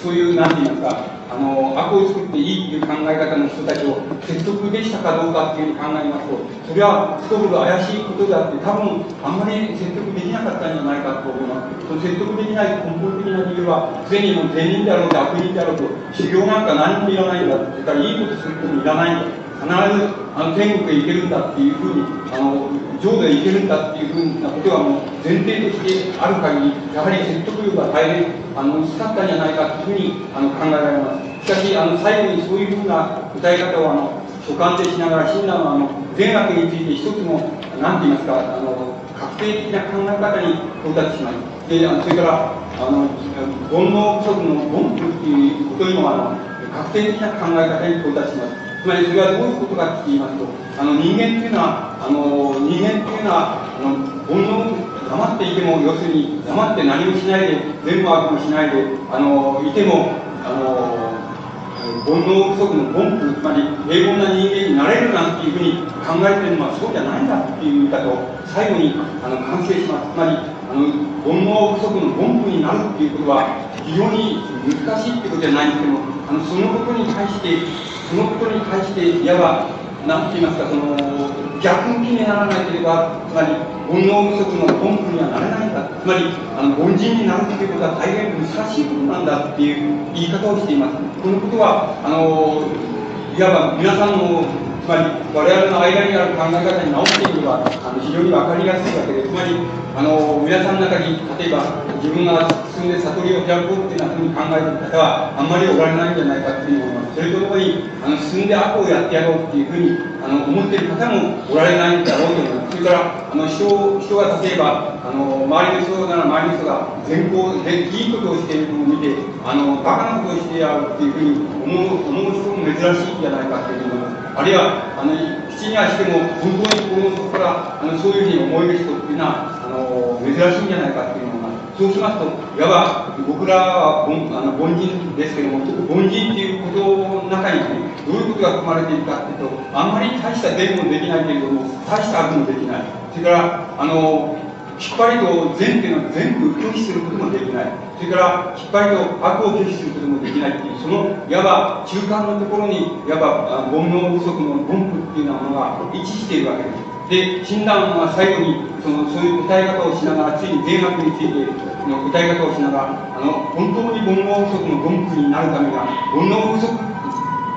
そういう、なんて言いますか、あの、悪を作っていいっていう考え方の人たちを説得でしたかどうかっていうふうに考えますと、それはすこぶる怪しいことであって、多分あんまり説得できなかったんじゃないかと思います。その説得できない根本的な理由は、すでにもう善人であろうと悪人であろうと、修行なんか何もいらないんだ。それからいいことすることもいらないんだ。必ずあの天国へ行けるんだっていうふうに、あの浄土へ行けるんだっていうふうなことはもう前提としてある限り、やはり説得力が大変あの薄かったんじゃないかというふうにあの考えられます。しかし、あの最後にそういうふうな歌い方をあの所感でしながら、親鸞はあの善悪について一つも、なんて言いますか、あの確定的な考え方に到達します。で、あのそれから、あの煩悩不足の凡夫っていうことにもあの確定的な考え方に到達します。つまりそれはどういうことかって言いますと、あの人間っていうのは、あの人間っていうのは、あの煩悩黙っていても、要す。るに黙って何もしないで、全部悪もしないで、あのいても、あの煩悩不足の凡夫、つまり平凡な人間になれるなんていうふうに考えてるのはそうじゃないんだっていう言い方を最後にあの完成します。つまり、あの煩悩不足の凡夫になるっていうことは非常に難しいってことじゃないんです。けども、あのそのことに対して、そのことに対して、いわば、なんて言いますか、その、逆向きにならなければ、つまり、煩悩不足の根拠にはなれないんだ。つまり、あの、凡人になるということは大変難しいことなんだっていう言い方をしています。このことは、あの、いわば皆さんのまり我々の間にある考え方に直していけばあの非常に分かりやすいわけでつまりあの皆さんの中に例えば自分が進んで悟りを開こうっていうふうに考えている方はあんまりおられないんじゃないかっていうふうに思いますそれとともにあの進んで悪をやってやろうっていうふうにあの思っている方もおられないんだろうと思いますそれからあの人人が例えばあの周りの人なら周りの人が善行でいいことをしているのを見てあのバカなことをしてやるっていうふうに思う思う人も珍しいんじゃないかっていうふうに思いますあるいは、あの、口にはしても、本当に心の底から、あの、そういうふうに思える人っていうのは、あの、珍しいんじゃないかっていうのが、そうしますと、いわば、僕らは、あの、凡人ですけども、凡人っていうことの中に、どういうことが含まれているかっていうと、あんまり大した善もできないけれども、大した悪もできない。それから、あの、きっぱりと善っていうのは全部拒否す。ることもできない。それから、きっぱりと悪を拒否す。ることもできないっていう、その、いわば中間のところに、いわば煩悩不足の凡夫っていうようなものが位置しているわけです。で、診断は最後に、その、そういう答え方をしながら、ついに善悪についての答え方をしながら、あの、本当に煩悩不足の凡夫になるためには、煩悩不足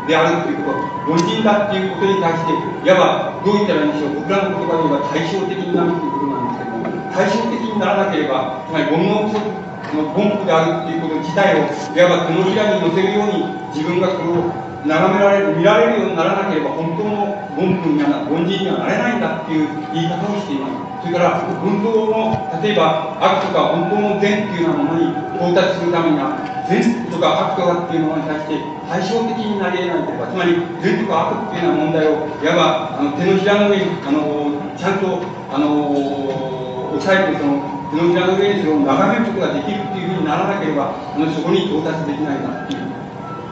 であるということ、凡人だっていうことに対して、いわば、どう言ったらいいんでしょう、僕らの言葉で言えば対照的になるということなんです。対照的にならなければ、つまり煩悩不足の凡夫であるっていうこと自体を、いわば手のひらに乗せるように自分がこれを眺められる、見られるようにならなければ、本当の凡夫には、凡人にはなれないんだっていう言い方をしています。それから本当の、例えば悪とか本当の善っていうようなものに到達するためには、善とか悪とかっていうものに対して対照的になり得ないというか、つまり善とか悪っていうような問題を、いわばあの手のひらの上に、あのちゃんと、あの押さえてその手のひらの上にそれを眺めることができるっていうふうにならなければ、あのそこに到達できないんだっていう。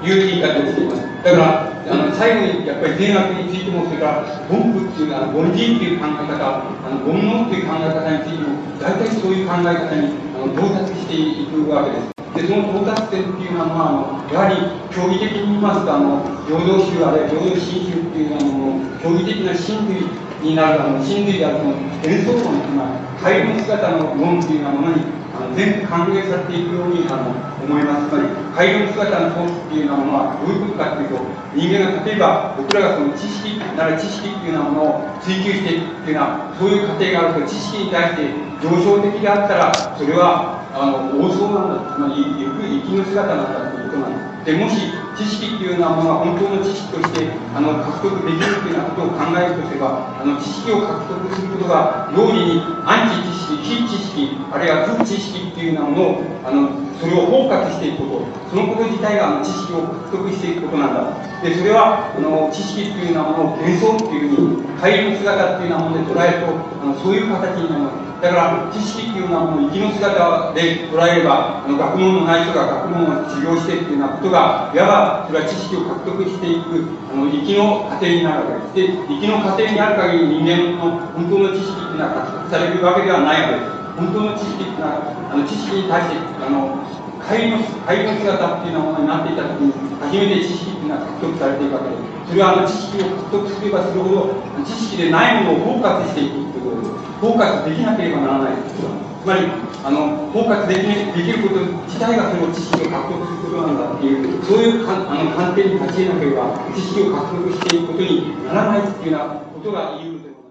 いう言い方をしています。だから、あの最後にやっぱり善悪についても、それから凡夫っていう、あの凡人っていう考え方、あの煩悩っていう考え方についても、大体そういう考え方にあの到達していくわけです。で、その到達点っていうのは、まあのやはり競技的に言いますと、あの、平等宗あるいは平等新宗っていうのは、競技的な真類になる、あの、真類である、その、演奏論、つまり、帰りの姿の論っていうようなものに、あの全部歓迎されていくようにあの思います。つまり、改良姿の本っていうようなものはどういうことかというと、人間が例えば僕らがその知識なら知識っていうようなものを追求していくっていうのは、そういう過程があると知識に対して上昇的であったら、それはあの王相なんだ。つまり、行く生きの姿なんだということなんです。で、もし知識っていうようなものが本当の知識としてあの獲得できるというようなことを考えるとすれば、あの知識を獲得することが、同時にアンチ知識、非知識、あるいは不知識っていうようなものを、あのそれを包括していくこと、そのこと自体があの知識を獲得していくことなんだ。で、それは、あの知識っていうようなものを幻想っていうふうに、帰りの姿っていうようなもので捉えると、あのそういう形になります。だから、知識っていうようなものを生きの姿で捉えれば、あの学問のない人が学問を治療してっていうようなことが、いわば、それは知識を獲得していく、あの、生きの過程になるわけです。で、生きの過程にある限り人間の本当の知識っていうのは獲得されるわけではないわけです。本当の知識っていうのは、あの、知識に対して、あの、帰りの、帰りの姿っていうようなものになっていたときに、初めて知識っていうのは獲得されていくわけです。それはあの知識を獲得すればするほど、知識でないものを包括していくということです。包括できなければならないということつまり、あの、包括できできること自体がその知識を獲得することなんだっていう、そういうかあの観点に立ち得なければ、知識を獲得していくことにならないっていうようなことが言えるというこ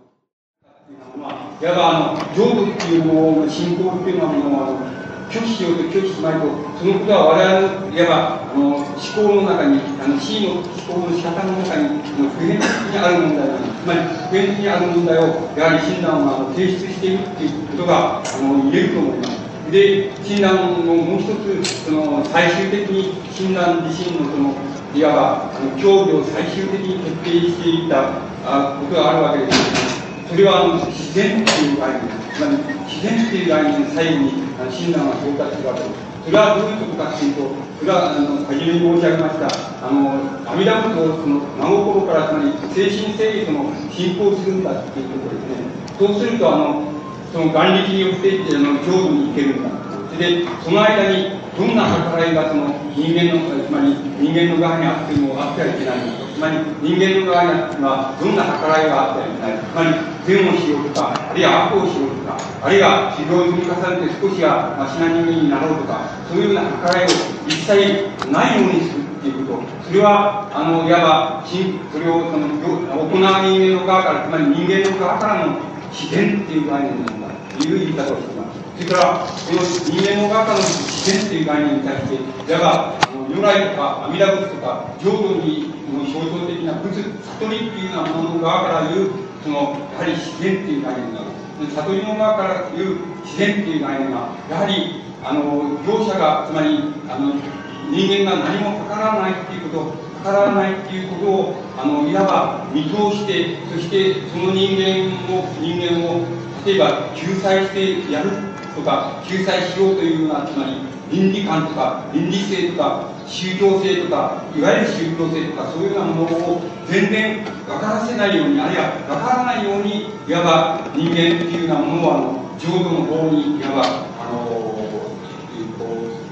となんで。いわば、あの、浄土っていうものの信仰っていうのは、もう、拒否しようと拒否しまいと、そのことは我々の、いわば、あの、思考の中に、あの、C の思考の仕方の中に、普遍的にある問題なんです。つまり、普遍的にある問題を、やはり診断は提出していくということが、あの、言えると思います。で、診断のもう一つ、その、最終的に診断自身のその、いわば、あの、競技を最終的に決定していったあことがあるわけです、それは、あの、自然という概念つまり、自然という概念の最後に、診断が到達するわけです。それはどういうことかというと、それは、あの、初めに申し上げました、あの、阿弥陀仏をその、真心から、つまり、精神誠意その、信仰するんだということですね。そうすると、あの、その眼力によって、あの、浄土に行けるんだ。それで、その間に、どんな計らいがその人間の、つまり人間の側にあってもあってはいけないんだとつまり人間の側にはどんな計らいがあってはいけないつまり善をしようとか、あるいは悪をしようとか、あるいは修行を積み重ねて少しはマシな人間になろうとか、そういうような計らいを一切ないようにするっていうこと。それは、あの、いわば、それをその行う人間の側から、つまり人間の側からの自然っていう概念なんだという言い方をしています。それから、この人間の側からの自然っていう概念に対して、いわば、如来とか阿弥陀仏とか、浄土にの象徴的な仏、悟りっていうようなものの側から言う、その、やはり自然っていう概念が。悟りの側から言う自然っていう概念が、やはり、あの、業者が、つまり、あの、人間が何もかからないっていうこと、かからないっていうことを、あの、いわば見通して、そしてその人間を、人間を、例えば救済してやるとか、救済しようというような、つまり、倫理観とか、倫理性とか、宗教性とか、いわゆる宗教性とか、そういうようなものを全然分からせないように、あるいは分からないように、いわば人間っていうようなものを、浄土の方に、いわば、あの、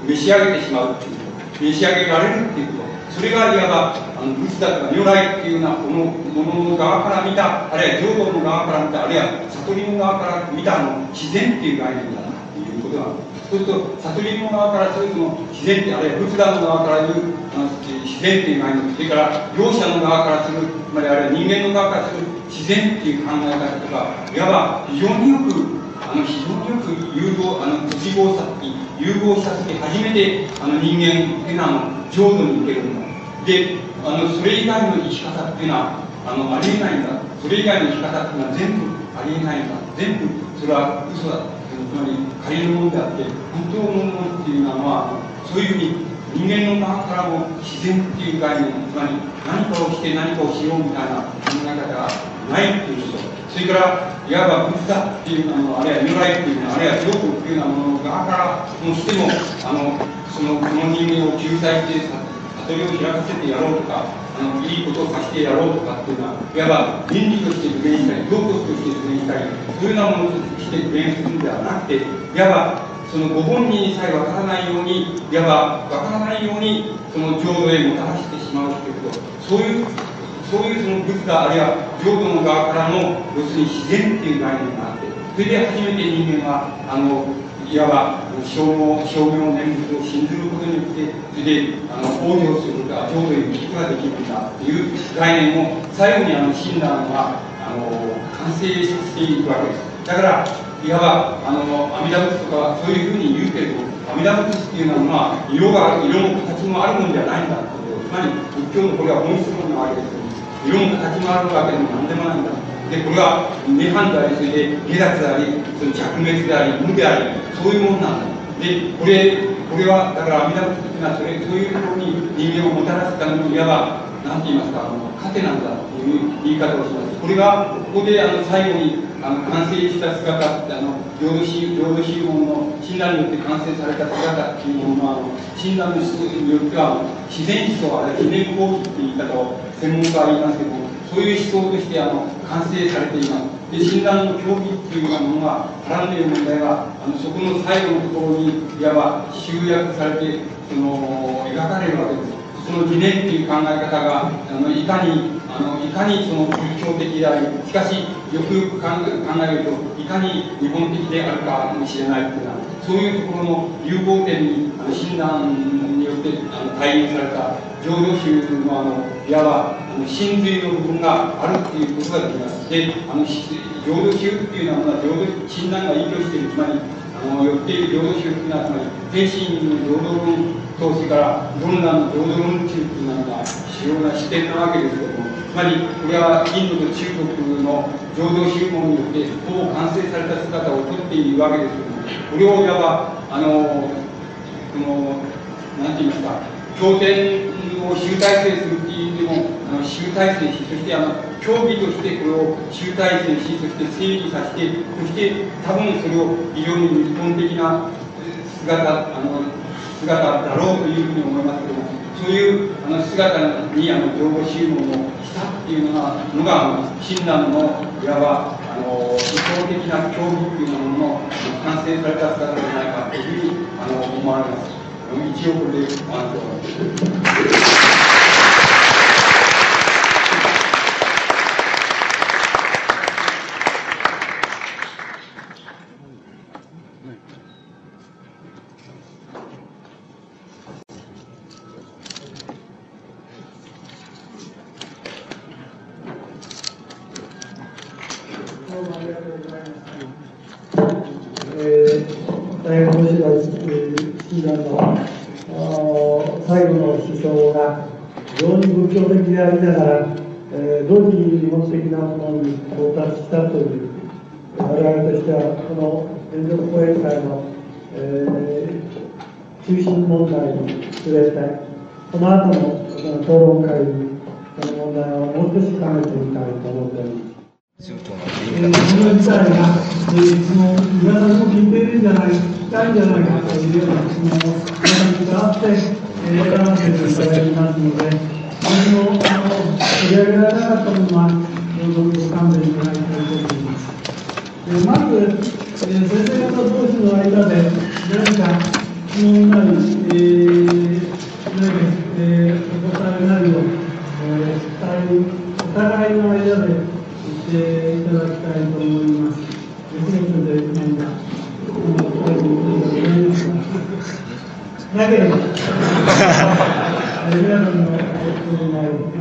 召し上げてしまうっていう、召し上げられるっていうこと、それがいわば、あの、仏だとか如来っていうようなこのものの側から見た、あるいは浄土の側から見た、あるいは悟りの側から見たの自然っていう概念だなっていうことなんです。そうすると、悟りの側からすると、自然って、あるいは仏壇の側から言う、自然っていう概念、それから、業者の側からする、つまりあるいは人間の側からする自然っていう考え方とか、いわば非常によく、あの、非常によく融合、あの、適合さ融合した時、初めて、あの、人間っていうのは、浄土に行けるんだ。で、あの、それ以外の生き方っていうのは、あの、ありえないんだ。それ以外の生き方っていうのは全部ありえないんだ。全部それは嘘だつまり仮のものであって本当のものっていうのはそういうふうに人間の側からも自然っていう概念つまり何かをして何かをしようみたいな考え方がないっていうこと。それからいわば仏だっていうのあるいは如来っていうのあるいは上皇っていうようなもの側からもしてもあのそのこの人間を救済して悟りを開かせてやろうとかあのいいことをさせてやろうとかっていうのはいわば倫理として具現したり道徳として具現したりそういうようなものとして具現するんではなくていわばそのご本人にさえわからないようにいわばわからないようにその浄土へもたらしてしまうということそういうそういうその仏陀あるいは浄土の側からの要するに自然っていう概念があってそれで初めて人間はあのいわば証明証明念仏を信ずることによってそれであの往生することが浄土へ行くことができるんだという概念を最後にあの親鸞はあの完成させていくわけですだからいわばあの阿弥陀仏とかそういうふうに言うけど阿弥陀仏っていうのは、まあ、色が色も形もあるもんじゃないんだってつまり仏教のこれは本質論なわけです色も形もあるわけでも何でもないんだでこれは涅槃でありそれで下脱でありその着滅であり無でありそういうものなんだでこれこれはだから阿弥陀仏っていうのはそれそういうところに人間をもたらすためのいわば何て言いますかあの糧なんだという言い方をしますこれがここであの最後にあの完成した姿ってあの浄土宗浄土宗門の親鸞によって完成された姿っていうものはあの親鸞の思想によっては自然思想あるいは自然法規っていう言い方を専門家は言いますけどもそういう思想としてあの完成されています。で、診断の競技というようなものが絡んでいる問題は、あのそこの最後のところに、いわば集約されて、その、描かれるわけです。その理念っていう考え方が、あのいかに、あのいかにその宗教的であり、しかし、よくよく考えると、いかに日本的であるかもしれないというのは、そういうところの融合点に、あの診断によってあの体現された浄土宗のあのいわばあの真髄の部分があるっていうことができます。で、あの浄土宗っていうのは浄土診断が依拠しているつまりあのよっている浄土宗っていうのはつまり精神の浄土論とそれからどんなの浄土論中っていうのが主要な視点なわけですけどもつまりこれはインドと中国の浄土宗門によってほぼ完成された姿をとっているわけですけどもこれをいわばあのこの何て言いますか経典を集大成するっていう意味でもあの集大成しそしてあの競技としてこれを集大成しそして整理させてそして多分それを非常に日本的な姿あの姿だろうというふうに思いますけどもそういうあの姿にあの情報収納をしたっていうのがのがあの親鸞のいわばあの理想的な競技っていうものの完成された姿じゃないかというふうにあの思われます。一応これでありながら、えー、同時に日本的なものに到達したという我々としてはこの連続講演会の、えー、中心問題に触れてその後の討論会にその問題をもう少し深めてみたいと思っております。えー、この事態が、えー、その皆さんも聞いているんじゃない、聞きたいんじゃないかというような質問を皆さんに伺って、えー、選ばせていただきますので、私のあの取り上げられなかったものは、どうぞご勘弁いただきたいと思います。えまず、えー先生方同士の間で、何か質問なり、えー、何かえー、お答えなりを、えー、お互いの間で言っていただきたいと思います。ですます。だければ。皆さんのご質問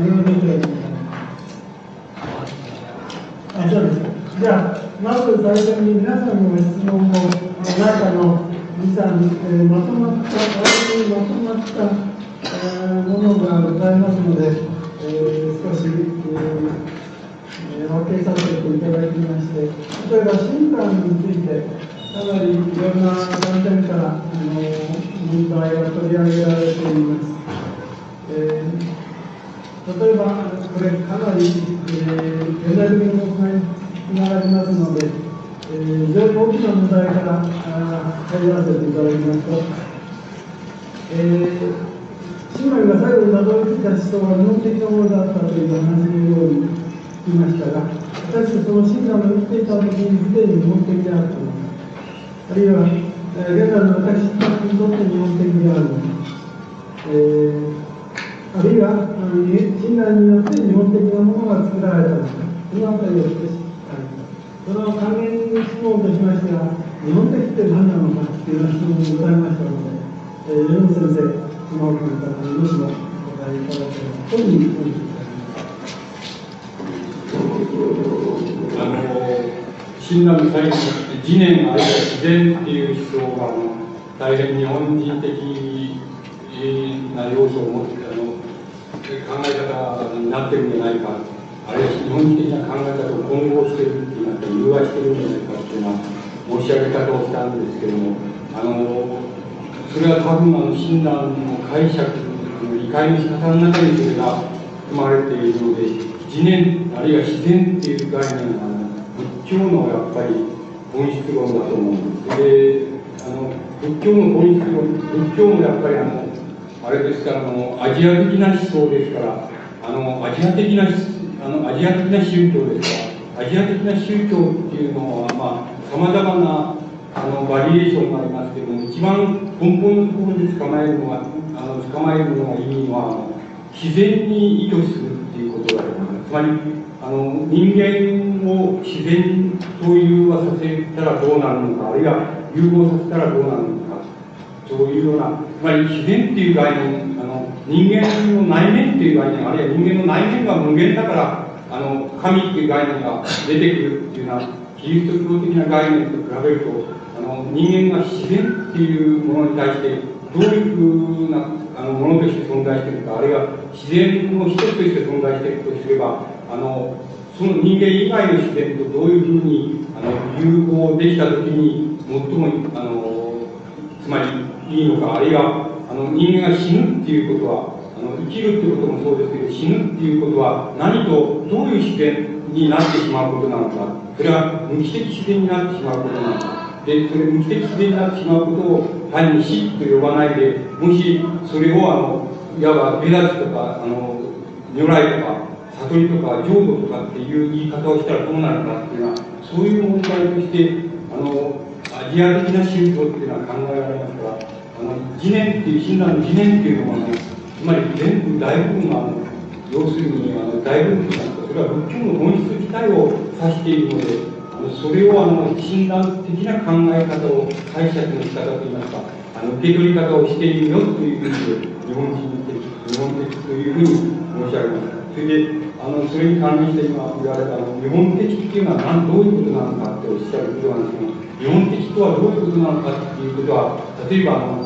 あ、そうです。じゃあ、まず最初に皆さんの質問を、中の2、3、えー、まとまった、にまとまった、え、ものがございます。ので、えー、少し、えー、え、分けさせていただきまして例えば診断についてかなりいろんな観点からあの問題が取り上げられています、えー、例えばこれかなり、えー、現代的な問題につながりますので、えー、非常に大きな問題から入らせていただきますと、えー姉妹が最後にたどり着いた思想は日本的なものだったという話のように言いましたが、私たちその親鸞の生きていた時にすでに日本的であると思います。あるいは、えー、現在の私たちにとって日本的であるのえー、あるいは、親鸞によって日本的なものが作られたのか、そのあたりを少しその関連質問としましては、日本的って何なのかというような質問がございましたので、えー、ヨン先生、今の方にもしもお答えいただければというふうにあの親鸞の最後次年あるいは自然っていう思想があの大変日本人的な要素を持って考え方になってるんじゃないかあるいは日本的な考え方を混合してるっていうか融和してるんじゃないかっていうのは申し上げ方をしたんですけどもあのそれは多分あの親鸞の解釈の理解の仕方の中にそれが含まれているので自然あるいは自然っていう概念は仏教のやっぱり本質論だと思うんですであの仏教の本質論仏教もやっぱりあのあれですからあのアジア的な思想ですからあのアジア的なあのアジア的な宗教ですからアジア的な宗教っていうのはまあさまざまなあのバリエーションがありますけども一番根本のところで捕まえるのがあの捕まえるのがいいのは自然に意図するっていうことだと思います。つまりあの人間を自然と融和させたらどうなるのかあるいは融合させたらどうなるのかそういうようなつまり自然っていう概念あの人間の内面っていう概念あるいは人間の内面が無限だからあの神っていう概念が出てくるっていうようなキリスト教的な概念と比べるとあの人間が自然っていうものに対してどういうふうなあのものとして存在しているかあるいは自然の一つとして存在しているとすればあのその人間以外の自然とどういうふうにあの融合できた時に最もあのつまりいいのかあるいはあの人間が死ぬっていうことはあの生きるっていうこともそうですけど死ぬっていうことは何とどういう自然になってしまうことなのか。それは無機的自然になってしまうことなのか。で、それ無機的自然になってしまうことを単に死と呼ばないで、もしそれをあの、いわば目立つとか、あの、如来とか、悟りとか、浄土とかっていう言い方をしたらどうなるかっていうのは、そういう問題として、あの、アジア的な宗教っていうのは考えられますから、あの、次年っていう、親鸞の次年っていうのはね、つまり全部大部分が、要するに、あの、大部分なんか、それは仏教の本質自体を指しているのであの、それをあの診断的な考え方を解釈の仕方といいますかあの受け取り方をしているよというふうに日本人的日本的というふうに申し上げます。それであのそれに関連して今言われたあの日本的っていうのは何どういうことなのかっておっしゃることなんですけど日本的とはどういうことなのかっていうことは例えばあの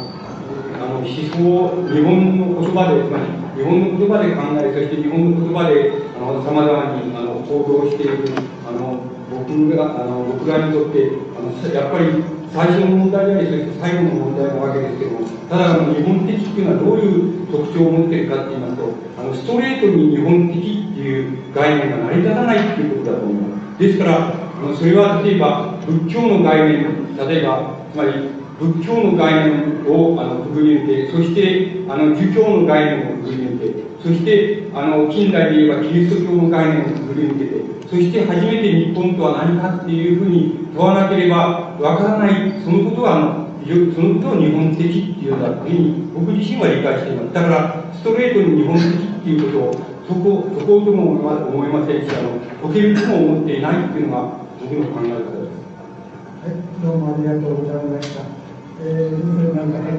思想を日本の言葉でつまり日本の言葉で考えそして日本の言葉でさまざまにあの行動しているあの僕があの僕らにとってあのやっぱり最初の問題でありそして最後の問題なわけですけどもただあの日本的っていうのはどういう特徴を持っているかって言いますとあのストレートに日本的っていう概念が成り立たないっていうことだと思いますですからあのそれは例えば仏教の概念例えばつまり仏教の概念をあのくぐり抜けそしてあの儒教の概念をくぐり抜けそしてあの近代で言えばキリスト教の概念をくぐり抜けてそして初めて日本とは何かっていうふうに問わなければわからないそのことはあのそのことを日本的っていうんだというふうに僕自身は理解していますだからストレートに日本的っていうことをそこそことも思いませんしあの解けるとも思っていないっていうのが僕の考え方ですはいどうもありがとうございましたえー、それなんかはい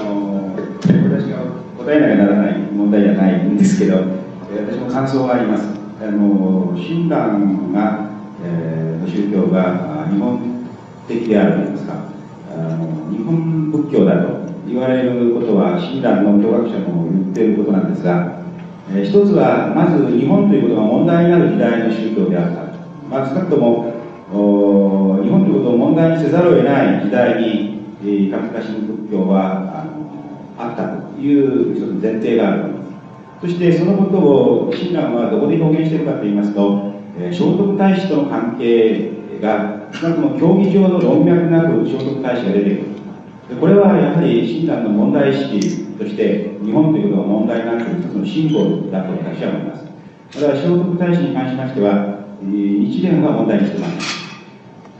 あの私が答えなきゃならない問題じゃないんですけど、私も感想があります。あの親鸞が、えー、宗教が日本的であるといいますかあの、日本仏教だと言われることは親鸞の教学者も言っていることなんですが、えー、一つはまず日本ということが問題になる時代の宗教であった、まあ、少なくとも日本ということを問題にせざるを得ない時代に、えー、カフカ神仏教はあのあったという一つ前提があるそしてそのことを親鸞はどこで表現しているかといいますと、えー、聖徳太子との関係が少なくとも教義上の論脈なく聖徳太子が出てくる。これはやはり親鸞の問題意識として日本ということが問題になっている一つのシンボルだと私は思います。だから聖徳太子に関しましては日蓮が問題にしてます、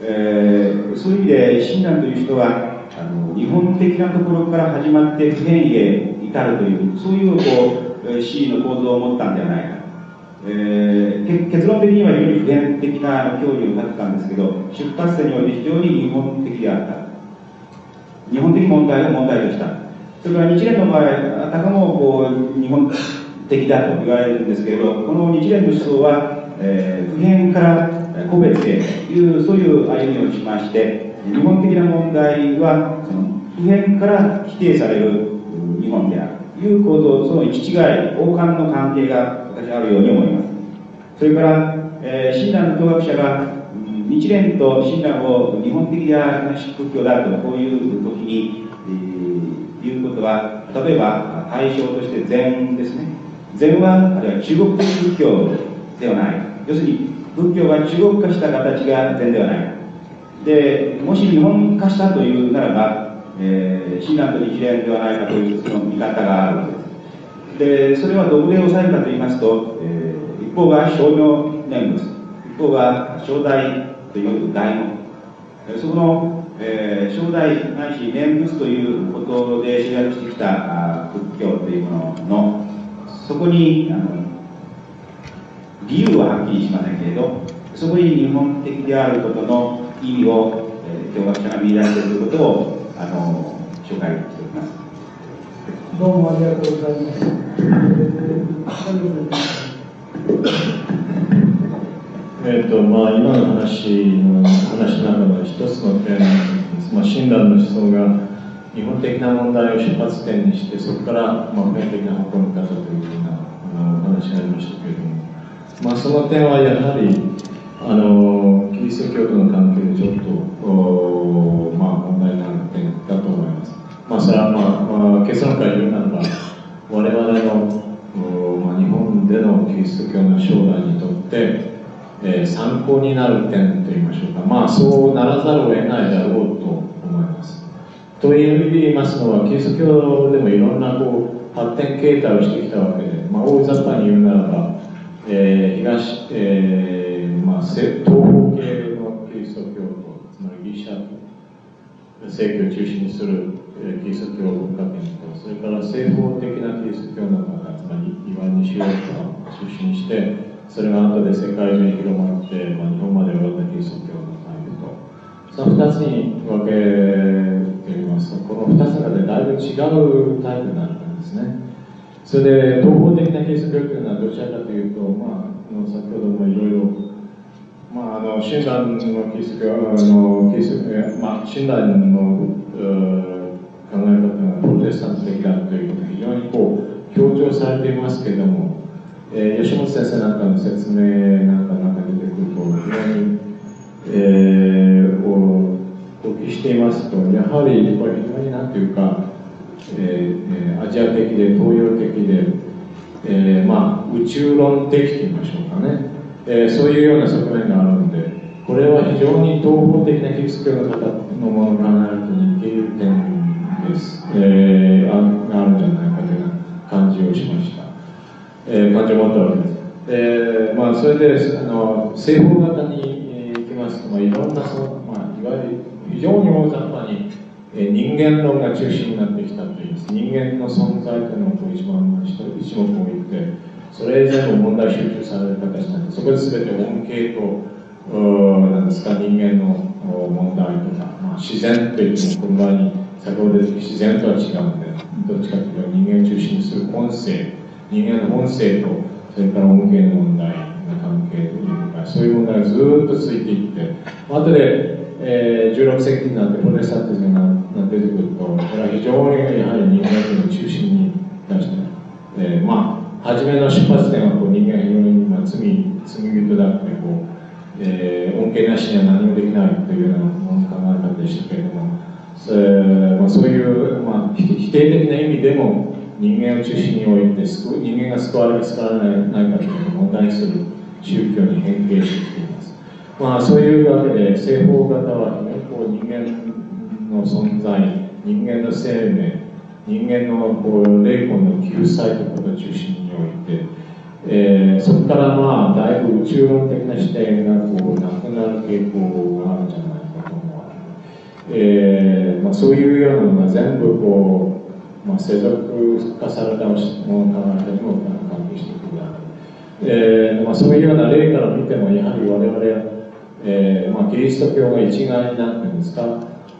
えー、そういう意味で親鸞という人はあの日本的なところから始まって普遍へ至るというそういうこう詩の構造を持ったんではないかえー、結論的には非常に普遍的な教義を立てたんですけど出発点において非常に日本的であった日本的問題を問題としたそれから日蓮の場合あたかもこう日本的だと言われるんですけれどこの日蓮の思想は、え、普遍から個別へというそういう歩みをしまして日本的な問題はその普遍から否定される日本であるという構造その行き違い王冠の関係が私はあるように思います。それから、えー、親鸞の教学者が日蓮と親鸞を日本的な仏教だとこういう時に、えー、言うことは例えば対象として禅ですね。禅はあるいは中国的仏教ではない。要するに仏教が中国化した形が禅ではない。でもし日本化したというならば、えー、親鸞と日蓮ではないかというその見方があるわけです。でそれはどこで抑えるかと言いますと、えー、一方が商業念仏一方が正代という題目そこの、えー、正代ないし念仏ということで集約してきた仏教というもののそこにあの理由ははっきりしませんけれどそこに日本的であることの意味を、えー、教学者が見出しているということをあの紹介しております。どうもありがとうございます。えーとまあ、今の話の話の中の一つの点、まあ、親鸞の思想が日本的な問題を出発点にしてそこから、まあ、普遍的な方向に向かったというようなあの話がありましたけれども、まあ、その点はやはりあのキリスト教との関係でちょっと、まあ、問題になる点だと思います。まあ、それは、まあまあ、結論から言うならば我々の、まあ、日本でのキリスト教の将来にとってえー、参考になる点といいましょうか、まあ、そうならざるを得ないだろうと思います。と言いますのは、キリスト教でもいろんなこう発展形態をしてきたわけで、まあ、大雑把に言うならば、えー、東、えーまあ、東方系のキリスト教と、つまりギリシャ正教を中心にする、えー、キリスト教文化圏と、それから西方的なキリスト教の方、つまりイワン・ニシオを中心にして、それが後で世界中に広まって、まあ、日本まで及んだキリスト教のタイプと。その2つに分けてみますとこの2つの中でだいぶ違うタイプになるんですね。それで東方的なキリスト教というのはどちらかというと、まあ、あの先ほどもいろいろまあ、あの親鸞のキリスト教あのキリストまあ、親鸞の考え方がプロテスタント的だということが非常にこう強調されていますけれどもえー、吉本先生なんかの説明なんかなんか出てくると非常に、えー、お聞きしていますとやはりこれ非常になんていうか、えー、アジア的で東洋的で、えー、まあ宇宙論的と言いましょうかね、えー、そういうような側面があるのでこれは非常に東方的なキリスト教の方のものを考えると似ている点です、えー、ああるんじゃないかという感じをしました。えー、感情を持ったわけです。えーまあ、それであの西方型に行きますと、まあ、いろんなその、まあ、いわゆる非常に大雑把に、人間論が中心になってきた人間の存在というのを一番一目置いてそれ全部問題集中される形なんでそこで全て恩恵となんですか人間の問題とか、まあ、自然といってもこの場に先ほど出てきた自然とは違うんでどっちかというと人間を中心にする本性人間の本性とそれから恩恵の問題の関係というかそういう問題がずっと続いていって後で、えー、16世紀になってプロテスタントズムが出てくるとこれは非常にやはり人間の中心に出して、えー、まあ初めの出発点はこう人間が非常に、まあ、罪罪人だってこう、えー、恩恵なしには何もできないというような考え方でしたけれどもそれ、まあ、そういう、まあ、否定的な意味でも人間を中心に置いて人間が救われる救われないかという問題する宗教に変形してきています。まあ、そういうわけで西方型はこう人間の存在人間の生命人間のこう霊魂の救済ということを中心に置いて、えー、そこからまあだいぶ宇宙論的な視点がこうなくなる傾向があるんじゃないかと思われる、えーまあ、そういうようなのが全部こう、まあ、世俗化されたもの考え方にも関係してくるだろう、えーまあ、そういうような例から見てもやはり我々は、えーまあ、キリスト教が一概になっていうんですか、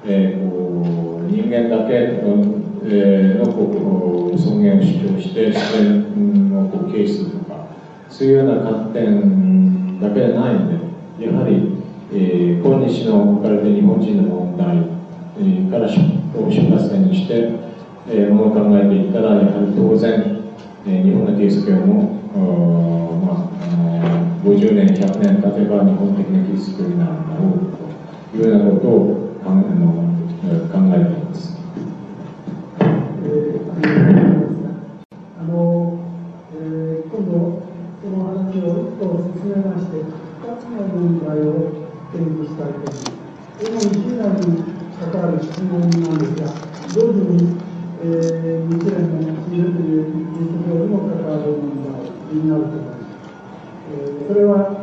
えー、こう人間だけ、えのこう尊厳を主張して自然をこう軽視するとかそういうような観点だけでないのでやはり、えー、今日の置かれて日本人の問題、から出発点にして、えー、ものを考えていったらやはり当然、えー、日本のキリス教もまあ、50年100年経てば日本的なキリスト教になるんだろうというようなことを考えています。あの、え、今度その話を一歩進めまして2つの問題を提示したいと思います。主に被害に関わる質問なんですが同時に、えー、日蓮の知るというにも関わる問題になると思います。え、それは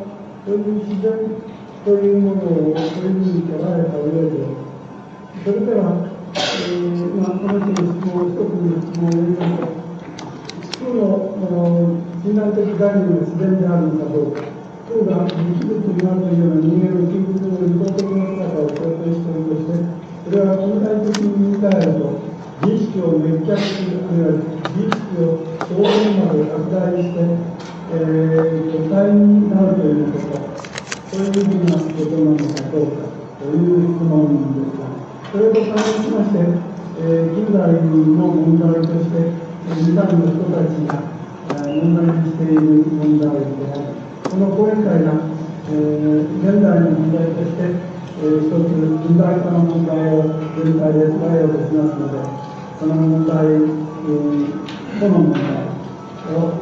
というものをそういうふうに捉えた上でそれではえー、まあ、この人の質問を、一つの質問を入れますと、地の信頼的概念が自然であるのかどうか、空が物物になるというような人間の究極の理想的な姿を想定しておるとして、それは近代的に言い換えると、自意識を滅却する、あるいは自意識を表現まで拡大して、えー、巨体になるということ、そういうふうなことなのかどうかという質問ですが、それと関連しまして、えー、近代の問題として、二段の人たちが問題にしている問題であり、この講演会が、えー、現代の問題として、えー、一つ近代化の問題を全体で捉えようとしますので、その問題、えー、この問題を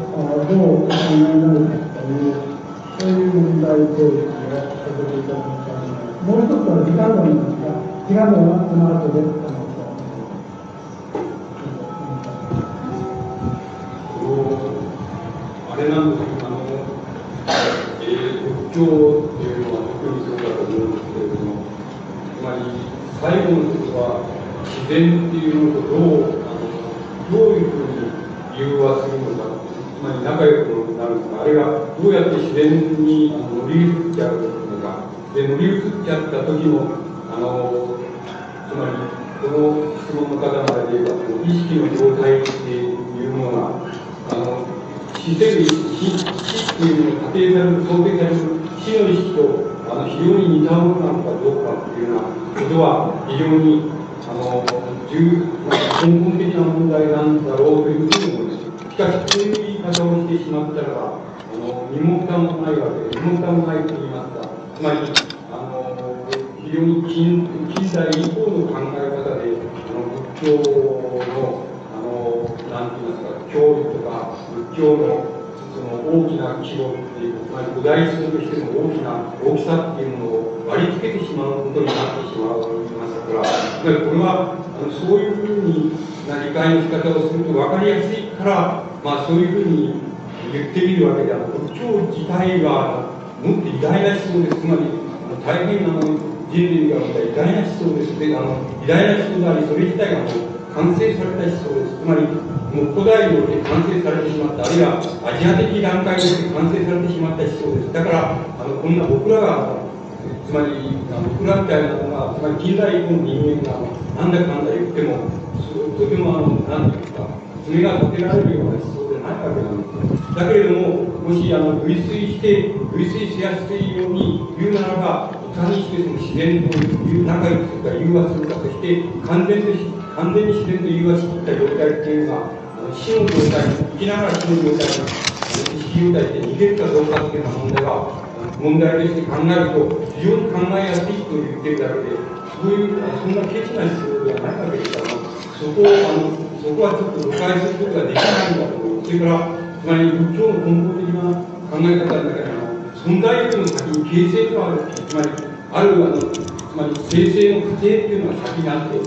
どうお考えになるかという、そういう問題提起をさせていただきたいと思います。もう一つは時間論ですが、違うのはこの後であれなんですけど、あの、えー、仏教っていうのは特にそうだと思うんですけれども、つまり最後の説は自然っていうのとどう、あのどういうふうに融和するのか、つまり仲良くなるのか、あるいはどうやって自然に乗り移っちゃうのか、で乗り移っちゃった時のあのつまりこの質問の方まで言えば意識の状態っていうものがあの死せる死死っていうのを仮定される想定される死の意識とあの非常に似たものなのかどうかっていうようなことは非常にあの重根本的な問題なんだろうというふうに思います。しかし、そういう言い方をしてしまったら、あの身も蓋もないわけで、身も蓋もないと言いま、つまり、あの非常に近近代以降の考え方で、あの仏教の、あの、なんて言いますか、教理とか、仏教のその大きな規模っていう、つまり古代思想としての大きな大きさっていうものを割り付けてしまうことになってしまいましたから、だからこれは、あのそういうふうにな理解の仕方をすると分かりやすいから、まあそういうふうに言ってみるわけであの仏教自体はもっと偉大な思想です。つまり、大変あの人類が生んだ偉大な思想です。で、あの、偉大な思想であり、それ自体がもう完成された思想です。つまり、もう古代において完成されてしまった、あるいはアジア的段階において完成されてしまった思想です。だから、あの、こんな僕らが、つまり、あの僕らみたいなのが、つまり近代以降の人間が、なんだかんだ言っても、とても、あの、なんていうか、爪が立てられるような思想ないわけなんです。だけれども、もし、あの、類推して、類推しやすいように言うならばい、かにしてその自然という仲良くするか融和するかとして完全に完全に自然と融和しきった状態っていうのがあ死の状態、生きながら死の状態、意識状態って逃げるかどうかっていうような問題は、問題として考えると、非常に考えやすいと言ってるだけで、そういう、そんなケチな必要ではないわけですから、そこを、あの、そこはちょっと誤解することができないんだと。それから、つまり仏教の根本的な考え方の中で、存在よりも先に形成がある。つまり、あるあの、つまり生成の過程っていうのが先にあって、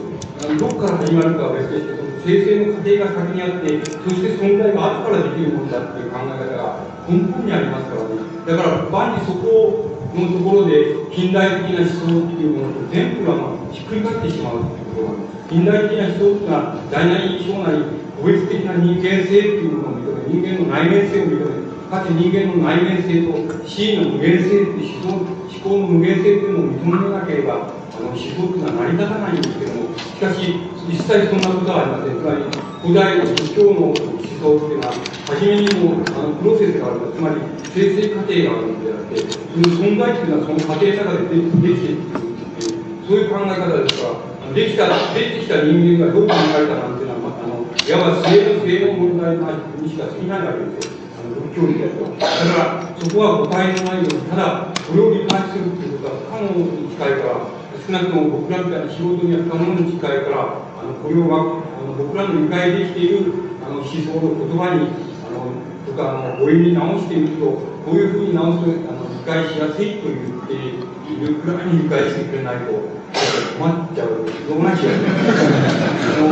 どこから始まるかは別ですけど、生成の過程が先にあって、そして存在が後からできるものだっていう考え方が根本にありますからね。だから、万にそこのところで近代的な思想っていうものと全部がひっくり返ってしまうっていうことなんです。近代的な思想っていうのは、大なり小なり、個別的な人間性っていうものを認め、人間の内面性を認め、かつ人間の内面性と死の無限性って思想思考の無限性っていうのを認めなければ、あの思想っていうのは成り立たないんですけども、しかし、実際そんなことはありません。つまり、古代の仏教の思想っていうのは、初めにもあのプロセスがあるつまり生成過程があるのであって、その存在っていうのはその過程の中でできているそういう考え方ですから、できた、できてきた人間がどう考えたなんていうのは、まあのいわば性の性の問題にしか過ぎないわけですよ。教理だと。だから、そこは誤解のないように、ただ、これを理解するということは不可能に近いから、少なくとも僕らみたいな仕事には不可能に近いから、あのこれを僕らの理解できているあの思想の言葉に、あのとか、あの語彙に直していくと、こういうふうに直すあの理解しやすいと言っているくらいに理解してくれないと、困っちゃう。どうなっちゃう。の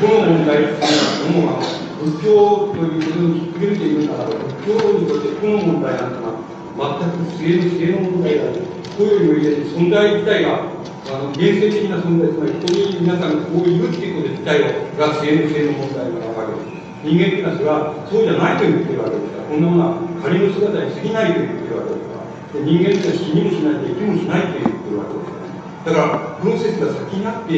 この問題っていうのは、仏教ということにひっくるめているなら、仏教にとってこの問題なんてのは、全く性の性の問題だと。こういうより存在自体が、あの原生的な存在、つまり、ここに皆さんがこういるっていうこと自体が性の性の問題なわけです。人間ってのはそれはそうじゃないと言ってるわけですから、こんなものは仮の姿に過ぎないと言ってるわけですから、人間ってのは死にもしないで、生きもしないと言ってるわけですから、だから、プロセスが先にあって、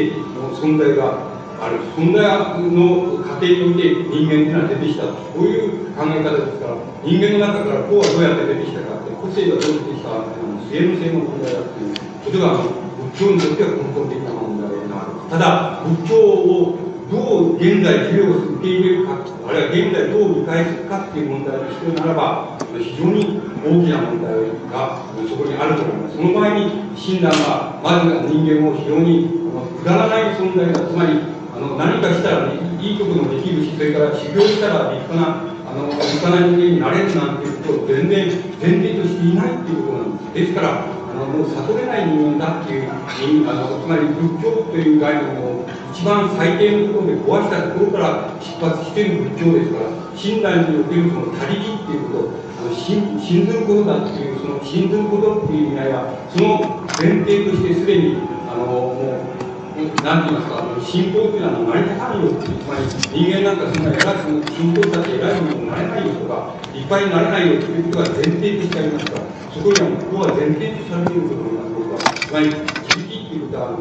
存在がある存在の過程において人間っていうのは出てきたこういう考え方ですから人間の中からこうはどうやって出てきたかって個性がどう出てきたかっていうのは性の性の問題だっていうことが仏教にとっては根本的な問題なわけただ仏教をどう現在授業を受け入れるかあるいは現在どう理解するかっていう問題としてならば非常に大きな問題がそこにあると思いますその場合に親鸞はまず人間を非常にくだらない存在だつまりあの何かしたら、いいこともできるし、それから修行したら立派な、あの立派な人間になれるなんていうことを全然前提としていないっていうことなんです。ですから、あのもう悟れない人間だっていう、あのつまり仏教という概念を一番最低のところで壊したところから出発している仏教ですから、親鸞におけるその他力っていうこと、あの信信ずることだっていう、その信ずることっていう意味合いは、その前提としてすでに、あのもうなんて言いますか、信仰というのは成り立たないよ、つまり人間なんかそんな偉い、信仰だって偉いものになれないよとか、いっぱいになれないよということが前提としてありますから、そこにはここは前提とされていると思います、僕は。つまり、自力っていうことは、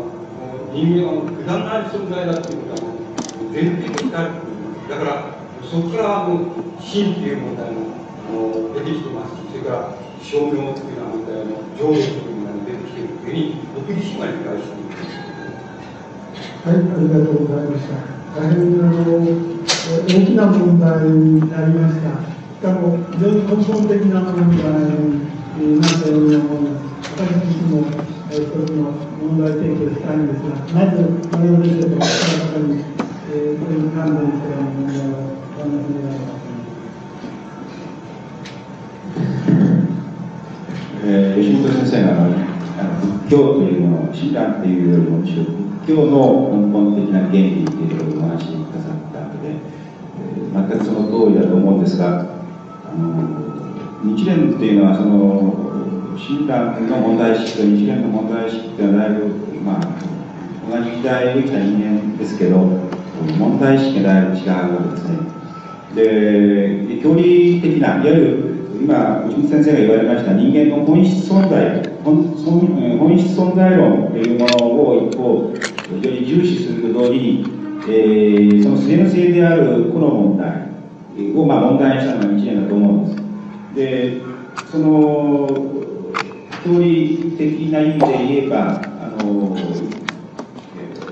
人間はくだらない存在だっていうことは、前提としてあるだから、そこからもう、真っていう問題もあの出てきてますし、それから、証明っていうような問題も、上下という問題も出てきているというふうに、僕自身は理解しています。はい、ありがとうございました。大変あの大きな問題になりました。しかも非常に根本的な問題になったように思います。私自身も一つの問題提起をしたいんですが、まず、丸山先生と他の方に、えー、それに関連したような問題をお話し願います。えー、吉本先生があの仏教というものを親鸞というよりもむしろ仏教の根本的な原理ということをお話しくださったので、えー、全くその通りだと思うんですがあの日蓮っていうのはその親鸞の問題意識と日蓮の問題意識っていうのはだいぶ、まあ、同じ時代できた人間ですけど問題意識がだいぶ違うわけですね。で教理的ないわゆる今、内本先生が言われました人間の本質存在本本質存在論というものを一方非常に重視すると同時に、えー、その末の性であるこの問題を、まあ、問題にしたのが一年だと思うんです。でその教理的な意味で言えばあの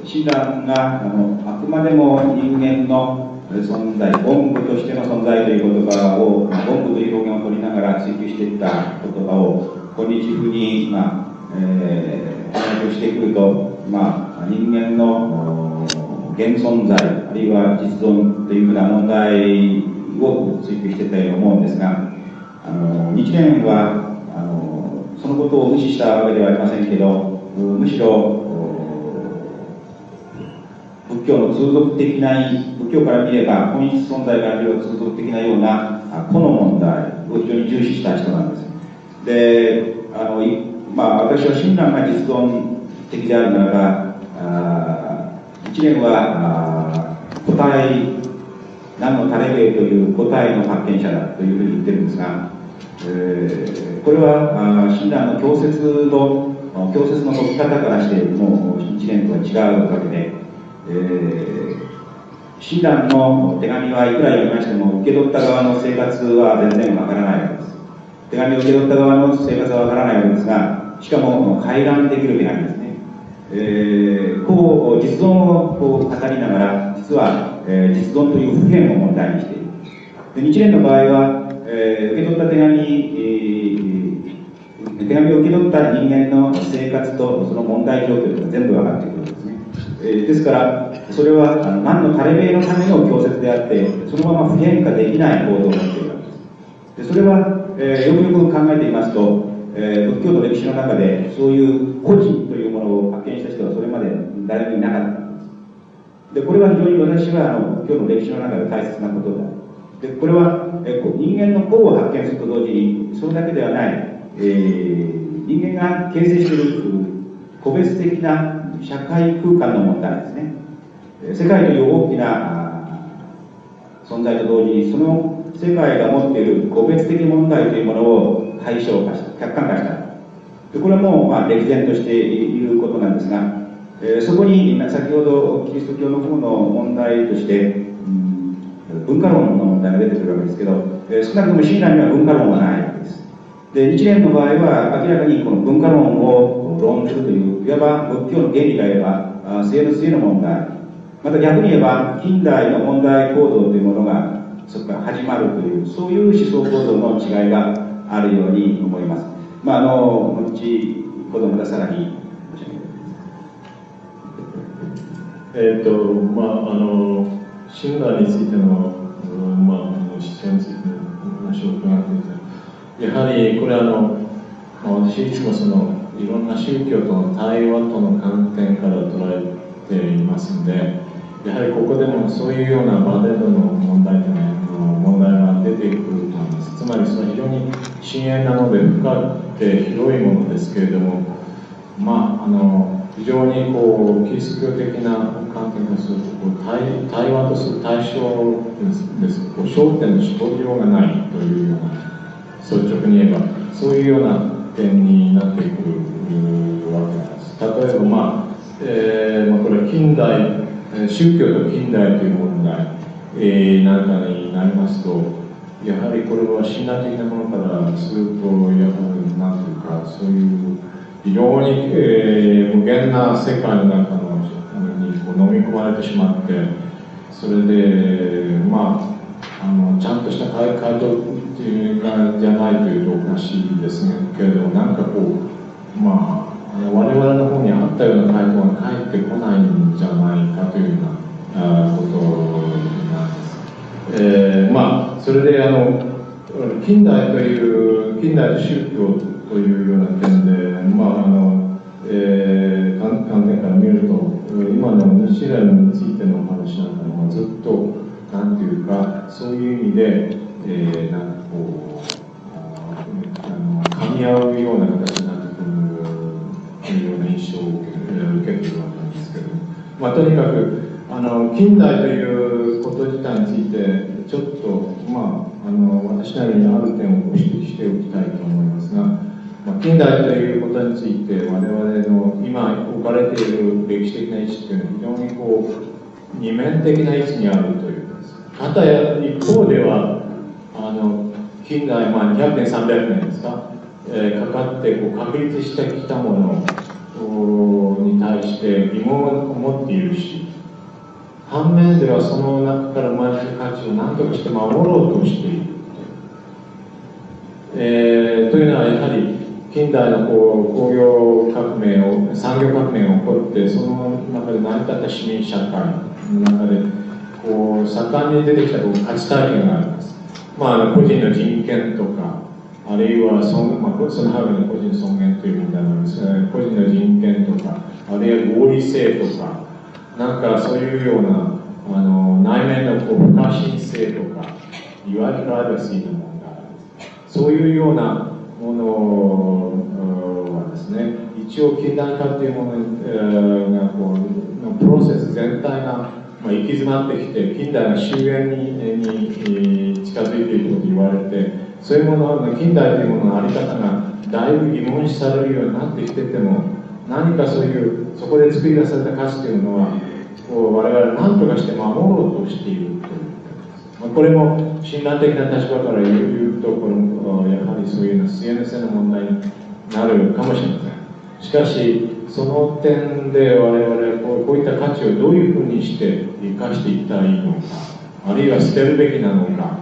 診断があのあくまでも人間の、存在、本部としての存在という言葉を、本部という表現を取りながら追求していった言葉を、今日風に、まあ、えー、してくると、まあ、人間の現存在、あるいは実存というふうな問題を追求していたように思うんですが、あの日蓮はあのそのことを無視したわけではありませんけど、むしろ仏教の通俗的な仏教から見れば本質存在から見れば通俗的なようなこの問題を非常に重視した人なんです。であの、まあ、私は親鸞が実存的であるならばあ一年は答え何のタレベという答えの発見者だというふうに言ってるんですが、えー、これは親鸞の教説の教説の解き方からしてもう一年とは違うわけでえー、親鸞の手紙はいくら読みましても受け取った側の生活は全然わからないわけです。手紙を受け取った側の生活はわからないわけですがしかも回覧できる手紙ですね、えー、こう実存をこう語りながら実は、えー、実存という普遍を問題にしているで日蓮の場合は、えー、受け取った手紙、えー、手紙を受け取った人間の生活とその問題状況が全部分かってくるんですねえですから、それはあの何の垂れ目のための教説であって、そのまま不変化できない行動を持っているわけです。でそれは、えー、よくよく考えてみますと、えー、仏教の歴史の中で、そういう個人という見した人はそれまで誰もいなかったんです。で、これは非常に私はあの仏教の歴史の中で大切なことだ。で、これは、えー、人間の個を発見すると同時に、それだけではない、えー、人間が形成している個別的な社会空間の問題ですね世界という大きな存在と同時にその世界が持っている個別的問題というものを対象化した客観化したでこれはもまあ歴然としていることなんですが、えー、そこに先ほどキリスト教の方の問題として、うん、文化論の問題が出てくるわけですけど、えー、少なくとも親鸞には文化論はないわけです。で日蓮の場合は明らかにこの文化論を論ずるといういわば仏教の原理が言えば生の末の問題。また逆に言えば近代の問題行動というものがそこから始まるというそういう思想行動の違いがあるように思います。まああの後ほどまたさらにえっ、とまああの親鸞についての、まあ、あの思想についての話を伺ってい。やはりこれあの、まあ、私いつもそのいろんな宗教との対話との観点から捉えていますのでやはりここでもそういうような場での問題というの問題が出てくると思います。つまりその非常に深淵なので深くて広いものですけれどもまああの非常にこうキリスト教的な観点からすると対対話とする対象ですこう焦点の絞りようがないというような率直に言えばそういうような点になってくるわけなんです。例えば、まあえーまあ、これは近代、宗教と近代という問題、えー、なんかになりますと、やはりこれは信頼的なものからすると、やはりなんというか、そういう非常に、えー、無限な世界の中のにこう飲み込まれてしまって、それで、まあ、あのちゃんとした回答っていうかじゃないというとおかしいですけれども、なんかこう、まあ、我々の方にあったような回答が返ってこないんじゃないかというようなことなんです。えー、まあそれであの近代という近代宗教というような点で、まああのえー、観点から見ると今の日蓮についての話なんかもずっとなんていうかそういう意味で、えー、なんかこうあの噛み合うような形になってくるというような印象を受け受けてるわけなんですけど、まあ、とにかくあの近代ということ自体についてちょっと、まあ、あの私なりにある点を指摘しておきたいと思いますが、まあ、近代ということについて我々の今置かれている歴史的な意識というのは非常にこう二面的な位置にあるというです。かた一方ではあの近代、まあ、200年300年ですか、えー、かかってこう確立してきたものに対して疑問を持っているし反面ではその中から生まれる価値を何とかして守ろうとしている、えー、というのはやはり近代のこう工業革命を産業革命が起こってその中で成り立った市民社会の中でこう盛んに出てきたこう価値体験があります、まあ、個人の人権とかあるいはその,、まあ、そのハーの個人尊厳という問題なんですが個人の人権とかあるいは合理性とかなんかそういうようなあの内面のこう不可侵性とかいわゆるプライバシーの問題。そういうようなものはですね一応近代化というものがこうのプロセス全体が、まあ、行き詰まってきて近代の終焉にに近づいていると言われてそういうもの近代というものの在り方がだいぶ疑問視されるようになってきてても何かそういうそこで作り出された価値というのはこう我々何とかして守ろうとしている、これも診断的な立場から言うとこのやはりそういうの CNS の問題になるかもしれません。しかしその点で我々こうこういった価値をどういうふうにして生かしていったらいいのかあるいは捨てるべきなのか、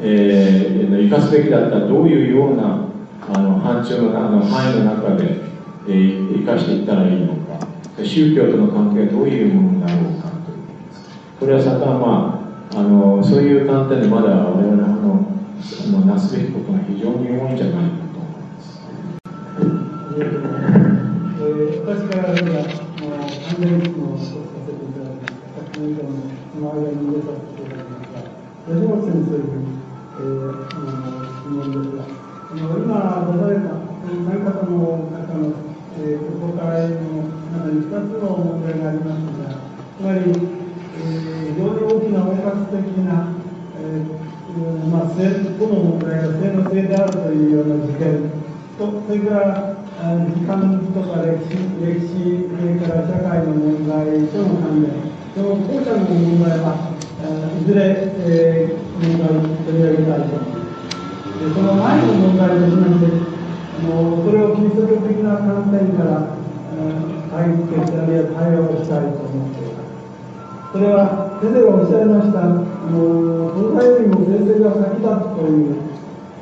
えー、生かすべきだったらどういうようなあの範疇のあの範囲の中で、えー、生かしていったらいいのか宗教との関係はどういうものになろうかというこれはさたまあのそういう観点でまだ我々のあのなすべきことが非常に多いんじゃないかと思います。えー、私からでは、もう、完全にもさせていただきました。先ほどの、その間に入れさせていただきました。吉本先生に、えー、あの、質問ですが、あの、今、出された、何方の方の、えー、ご会の中に2つの問題がありますが、つまり、大きな包括的な、えーまあ、性この問題が性の性であるというような事件と、それから時間とか歴史、歴史、それから社会の問題との関連、その後者の問題は、いずれ、えー、問題を取り上げたいと思います。でその前の問題としまして、あのそれをキリスト教的な観点から解決あるいは対応したいと思って。それは先生がおっしゃいました、あの文化よりも先生が先だという、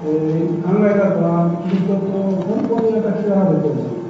えー、考え方はキリスト教の根本に私はあると思います。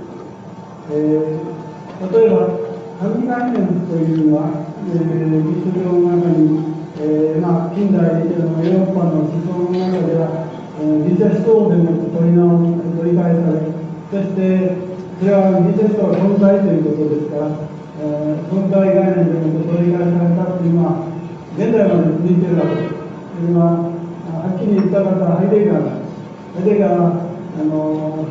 えー、例えば、神概念というのは、えー、キリスト教の中に、えーまあ、近代のヨーロッパの思想の中では、えー、ギリシャ思想でも取り直取り返され、そしてそれはギリシャ思想は存在ということですから、えー、存在概念でも取り返されたというのは、現代まで続いているわけです。それは、はっきり言った方はハイデガーだ。ハイデガーは、あの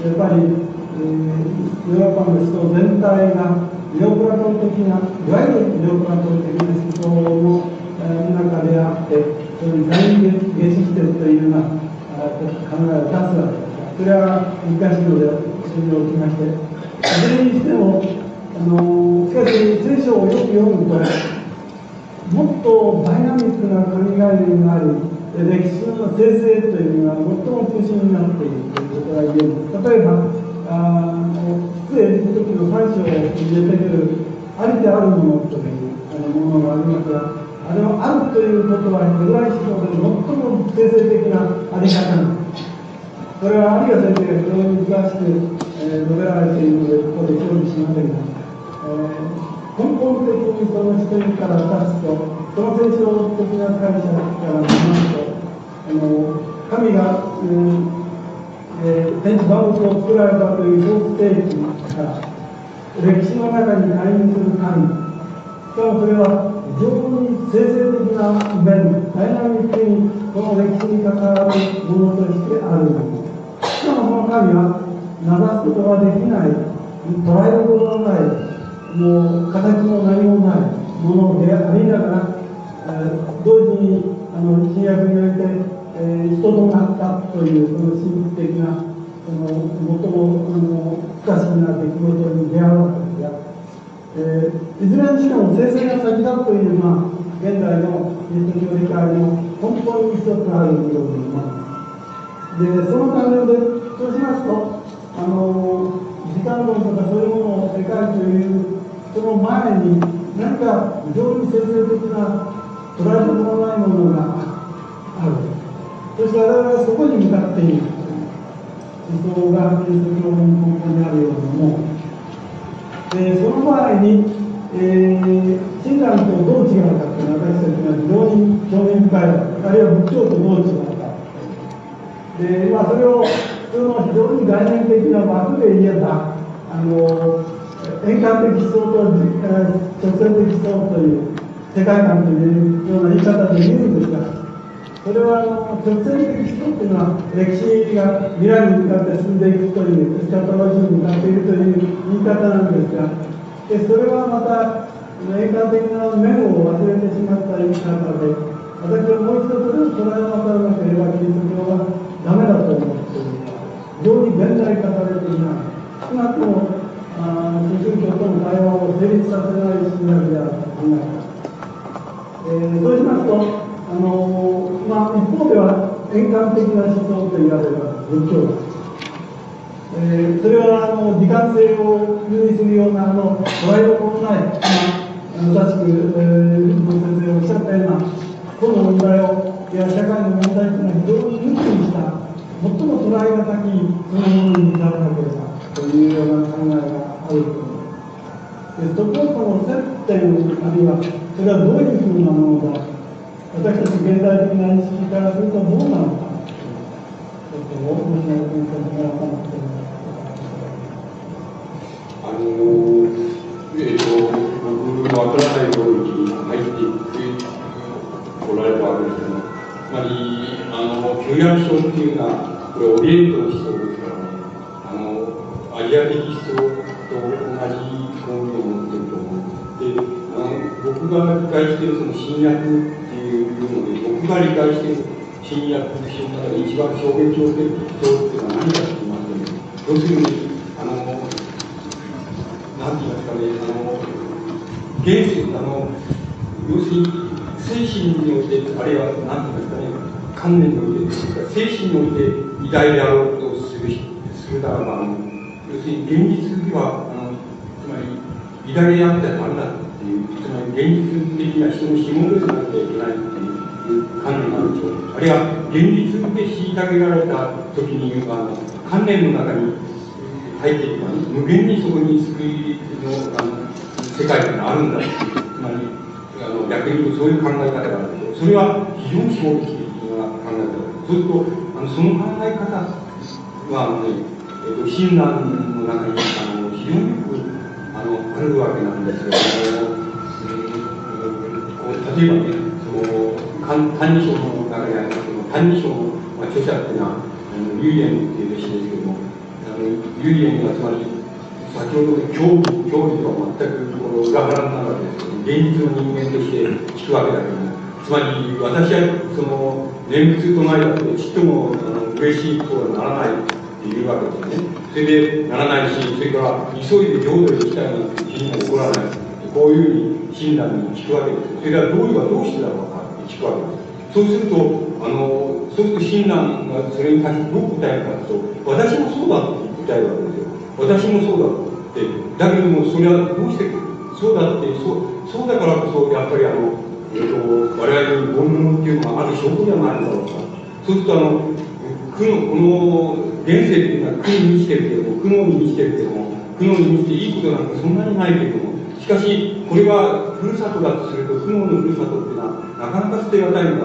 やっぱり、えー、ヨーロッパの思想全体が、ネオプラトン的な、いわゆるネオプラトン的な思想の、えー、中であって、それに全員下死してるというような考えを出すわけです。それは難しいので、一緒におきまして、いずれにしても、あのしかし聖書をよく読むともっとダイナミックな神概念があり歴史の生成というのが最も中心になっているということが言える例えばあ出演の時の3章に出てくるありであるものというあのものがありますがあれはあるということはヘブライ思想で最も生成的なあり方なんですそれは有賀先生が非常に詳しく、えー、述べられているのでここで協議しませんがえ、根本的にその視点から立つと、その聖書的な解釈から見ますと、あの神が、うんえー、天地万物を作られたという創世記から歴史の中に介入する神、しかもそれは非常に生成的な面、ダイナミックにこの歴史に関わるものとしてあるもの。しかもその神は名指すことができない、捉えることのない、もう形も何もないものでありながら、同時にあの新約において、えー、人となったというその神秘的なその最もあの不可思議な出来事に出会うわけですが、えー、いずれにしても生成が先だという、まあ、現代のキリスト教理解の根本に一つあるように思います。でその関連でそうしますとあの時間論とかそういうものを世界というその前に何か非常に先生的な捉えようもないものがある。そして我々はそこに向かっている。思想がキリスト教の根本にあるように思うでその場合に、えー、親鸞とどう違うかというのは私たちは非常に興味深い。あるいは仏教とどう違うか。で、まあ、それを普通の非常に概念的な枠で言えばあの円環的思想と直線的思想という世界観というような言い方で言うんですがそれはあの直線的思想というのは歴史が未来に向かって進んでいくというエスカトロジーに向かっているという言い方なんですがでそれはまた円環的な面を忘れてしまった言い方で私はもう一度それを捉えなさらなければキリスト教はダメだと思っている非常に現代化されていない。少なくとも宗教との対話を成立させない信頼であると考えます。えー、そうしますと、あのまあ、一方では円環的な思想と言われる仏教です。えー、それはあの時間性を有意するようなあの捉えどころない、まあ、正しく、えー、先生おっしゃったようなこの問題をいや社会の問題というのは非常に抜きにした最も捉え難きそのものに至らなければというような考えがと思います。でそことの接点あるいはそれはどういうふうなものだ私たち現代的な認識からするとどうなのかちょっともしも先生にもらったんあのえっーと、僕の新しい領域に入っていっておられたわけですけどつまりあの旧約書っていうのはこれオリエントの思想ですからねあのアジア的思想と同じ根源を持っていると思う。で、あの僕が理解しているその新約っていうので、僕が理解している新約書の中で一番衝撃を受ける人っていうのは何かと言いますと、要するに、あの、なんて言いますかね、あの、現世、あの、要するに精神において、あるいはなんて言いますかね、観念において、精神において偉大であろうとするするならば、要するに現実では、あのつま偉大であってはダメだっていう、つまり現実的な人の紐でなきゃいけないっていう観念があるでしょう。あるいは、現実で虐げられた時に、あの観念の中に入っていけば、無限にそこに救いのあの世界があるんだっていう、つまり、あの逆に言うとそういう考え方があるでしょう。それは非常に衝撃的な考え方。そうすると、あのその考え方は、ね、えーと、親鸞の中にあの非常にのあるわけなんですけども、えー、例えばねその「歎異抄」の中にありますけど「歎異抄」の、まあ、著者っていうのはあの唯円っていう弟子ですけどもあの唯円がつまり先ほどの教義教義とは全くこの裏腹なわけですけど現実の人間として聞くわけだけどもつまり私はその念仏とないだとちっともあの嬉しいとはならないていうわけですね。それでならないし、それから急いで浄土に行きたいなんて気にも起こらない。こういうふうに親鸞に聞くわけです。それから道理はどうしてだろうかって聞くわけです。そうすると、あの、そうすると親鸞がそれに対してどう答えるかというと、私もそうだって答えるわけですよ。私もそうだって。だけども、それはどうしてそうだって、そうそうだからこそ、やっぱりあの、えっ、と、我々に煩悩っていうのがある証拠じゃないだろうか。そうすると、あの、苦の、この、現世っていうのは苦に満ちてるけども、苦悩に満ちてるけども、苦悩に満ちていいことなんかそんなにないけども、しかし、これがふるさとだとすると、苦悩のふるさとっていうのは、なかなか捨てがたいんだ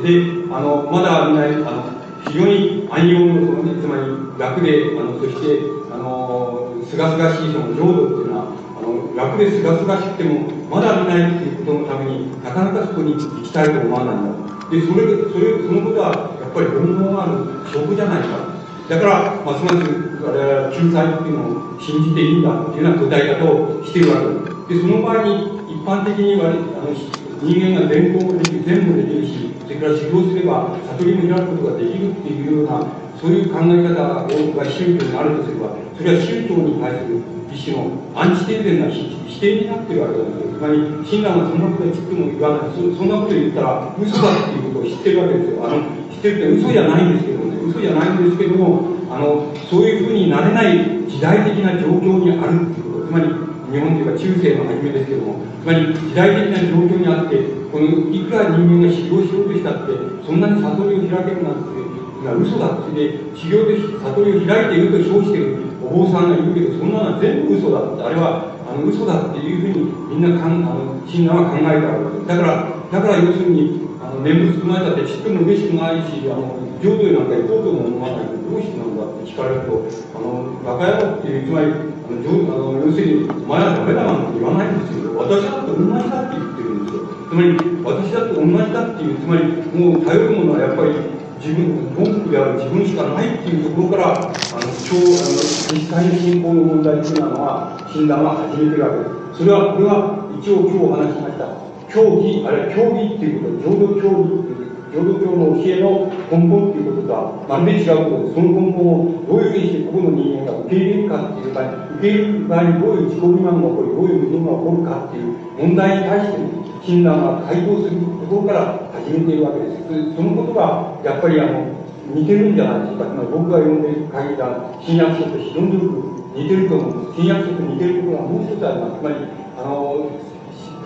で、あの、まだみんな、あの、非常に安養の、そのね、つまり楽で、あの、そして、あの、すがすがしいその浄土っていうのは、あの、楽ですがすがしくても、まだ見ないっていうことのためになかなかそこに行きたいと思わないんだ。で、それ、それ、そのことは、っぱり煩悩がある証拠じゃないか。だから、ますます我々は救済っていうのを信じていいんだっていうような答え方をしているわけです。で、その場合に一般的にはあの人間が全部もできる、全部できるし、それから修行すれば悟りも開くことができるっていうような、そういう考え方が宗教にあるとすれば、それは宗教に対する一種のアンチテーゼな否定になっているわけなんですよ。つまり、親鸞はそんなこと言っても言わないそ。そんなこと言ったら嘘だっていうことを知ってるわけですよ。あの、知ってるって嘘じゃないんですけどね。嘘じゃないんですけども、あの、そういうふうになれない時代的な状況にあるっていうこと。つまり、日本でいうか中世の初めですけども、つまり時代的な状況にあって、このいくら人間が修行しようとしたって、そんなに悟りを開けるなんていう嘘だってで、修行で悟りを開いていると称しているお坊さんがいるけど、そんなのは全部嘘だって、あれはあの嘘だっていうふうにみんなかんあの親鸞は考えたわけです。だから、だから要するに、あの念仏唱えたってちっとも嬉しくないし、あの浄土へなんか行こうとも思わないけど、どうしてなんだって聞かれると、あの、バカ野郎っていう、つまり、あのあの要するに、お前はダメだなんて言わないんですよ。私だって同じだって言ってるんですよ。つまり、私だって同じだっていう、つまり、もう頼るものはやっぱり、自分、本国である自分しかないっていうところから、あの、超、あの、実際の信仰の問題っていうのは、診断は始めてるわけです。それは、これは、一応今日お話しました。教義、あるいは教義っていうこと、浄土教義っていう浄土教の教えの根本っていうこととはまるで違うことで、その根本をどういうふうにしてここの人間が受け入れるかっていう場合、受け入れる場合にどういう自己欺瞞が起こり、どういう矛盾が起こるかっていう問題に対して診断が回答するところから始めているわけです。そのことが、やっぱりあの、似てるんじゃないですか。まり僕が読んでいる限りは、新約書と非常によく似てると思うんです。新約書と似てるところがもう一つあります。つまり、あの、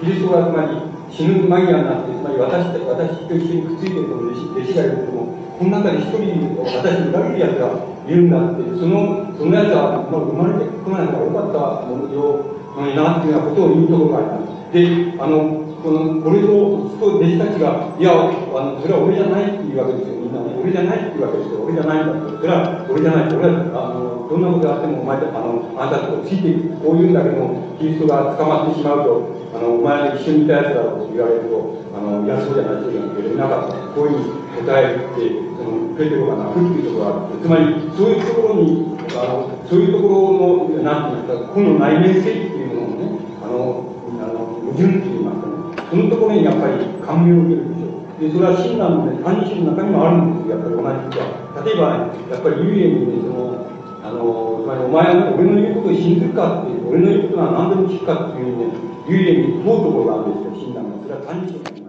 キリストがつまり、死ぬ間際になって、つまり私私と一緒にくっついてるこの弟子弟子がいるけども、この中で一人私に裏切る奴がいるんだって、その、その奴は、まあ、生まれてこないからよかったものよなっていうようなことを言うところがあります。で、あの、この、これと、弟子たちが、いや、あの、それは俺じゃないっていうわけですよ、みんなね。俺じゃないっていうわけですよ。俺じゃないんだって。それは、俺じゃない。俺は、あの、どんなことがあっても、お前あの、あなたとついていく。こう言うんだけども、キリストが捕まってしまうと、あの、お前一緒にいたやつだろうと言われると、あの、いや、そうじゃない、そうじゃない、いなかった。こういうふうに答えるって、その、ペテロが泣くっていうところがある。つまり、そういうところに、あの、そういうところの、なんていうんですか、この内面性っていうものをね、あの、あの、矛盾っていますかね。そのところにやっぱり感銘を受けるでしょう。で、それは親鸞のね、三人の中にもあるんですよ、やっぱり同じことは。例えば、やっぱり幽霊にね、その、あの、つまりお前は俺の言うことを信ずるかっていう、俺の言うことは何でも聞くかっていうね、幽霊に問うところがあるんですよ、親鸞が。それは単に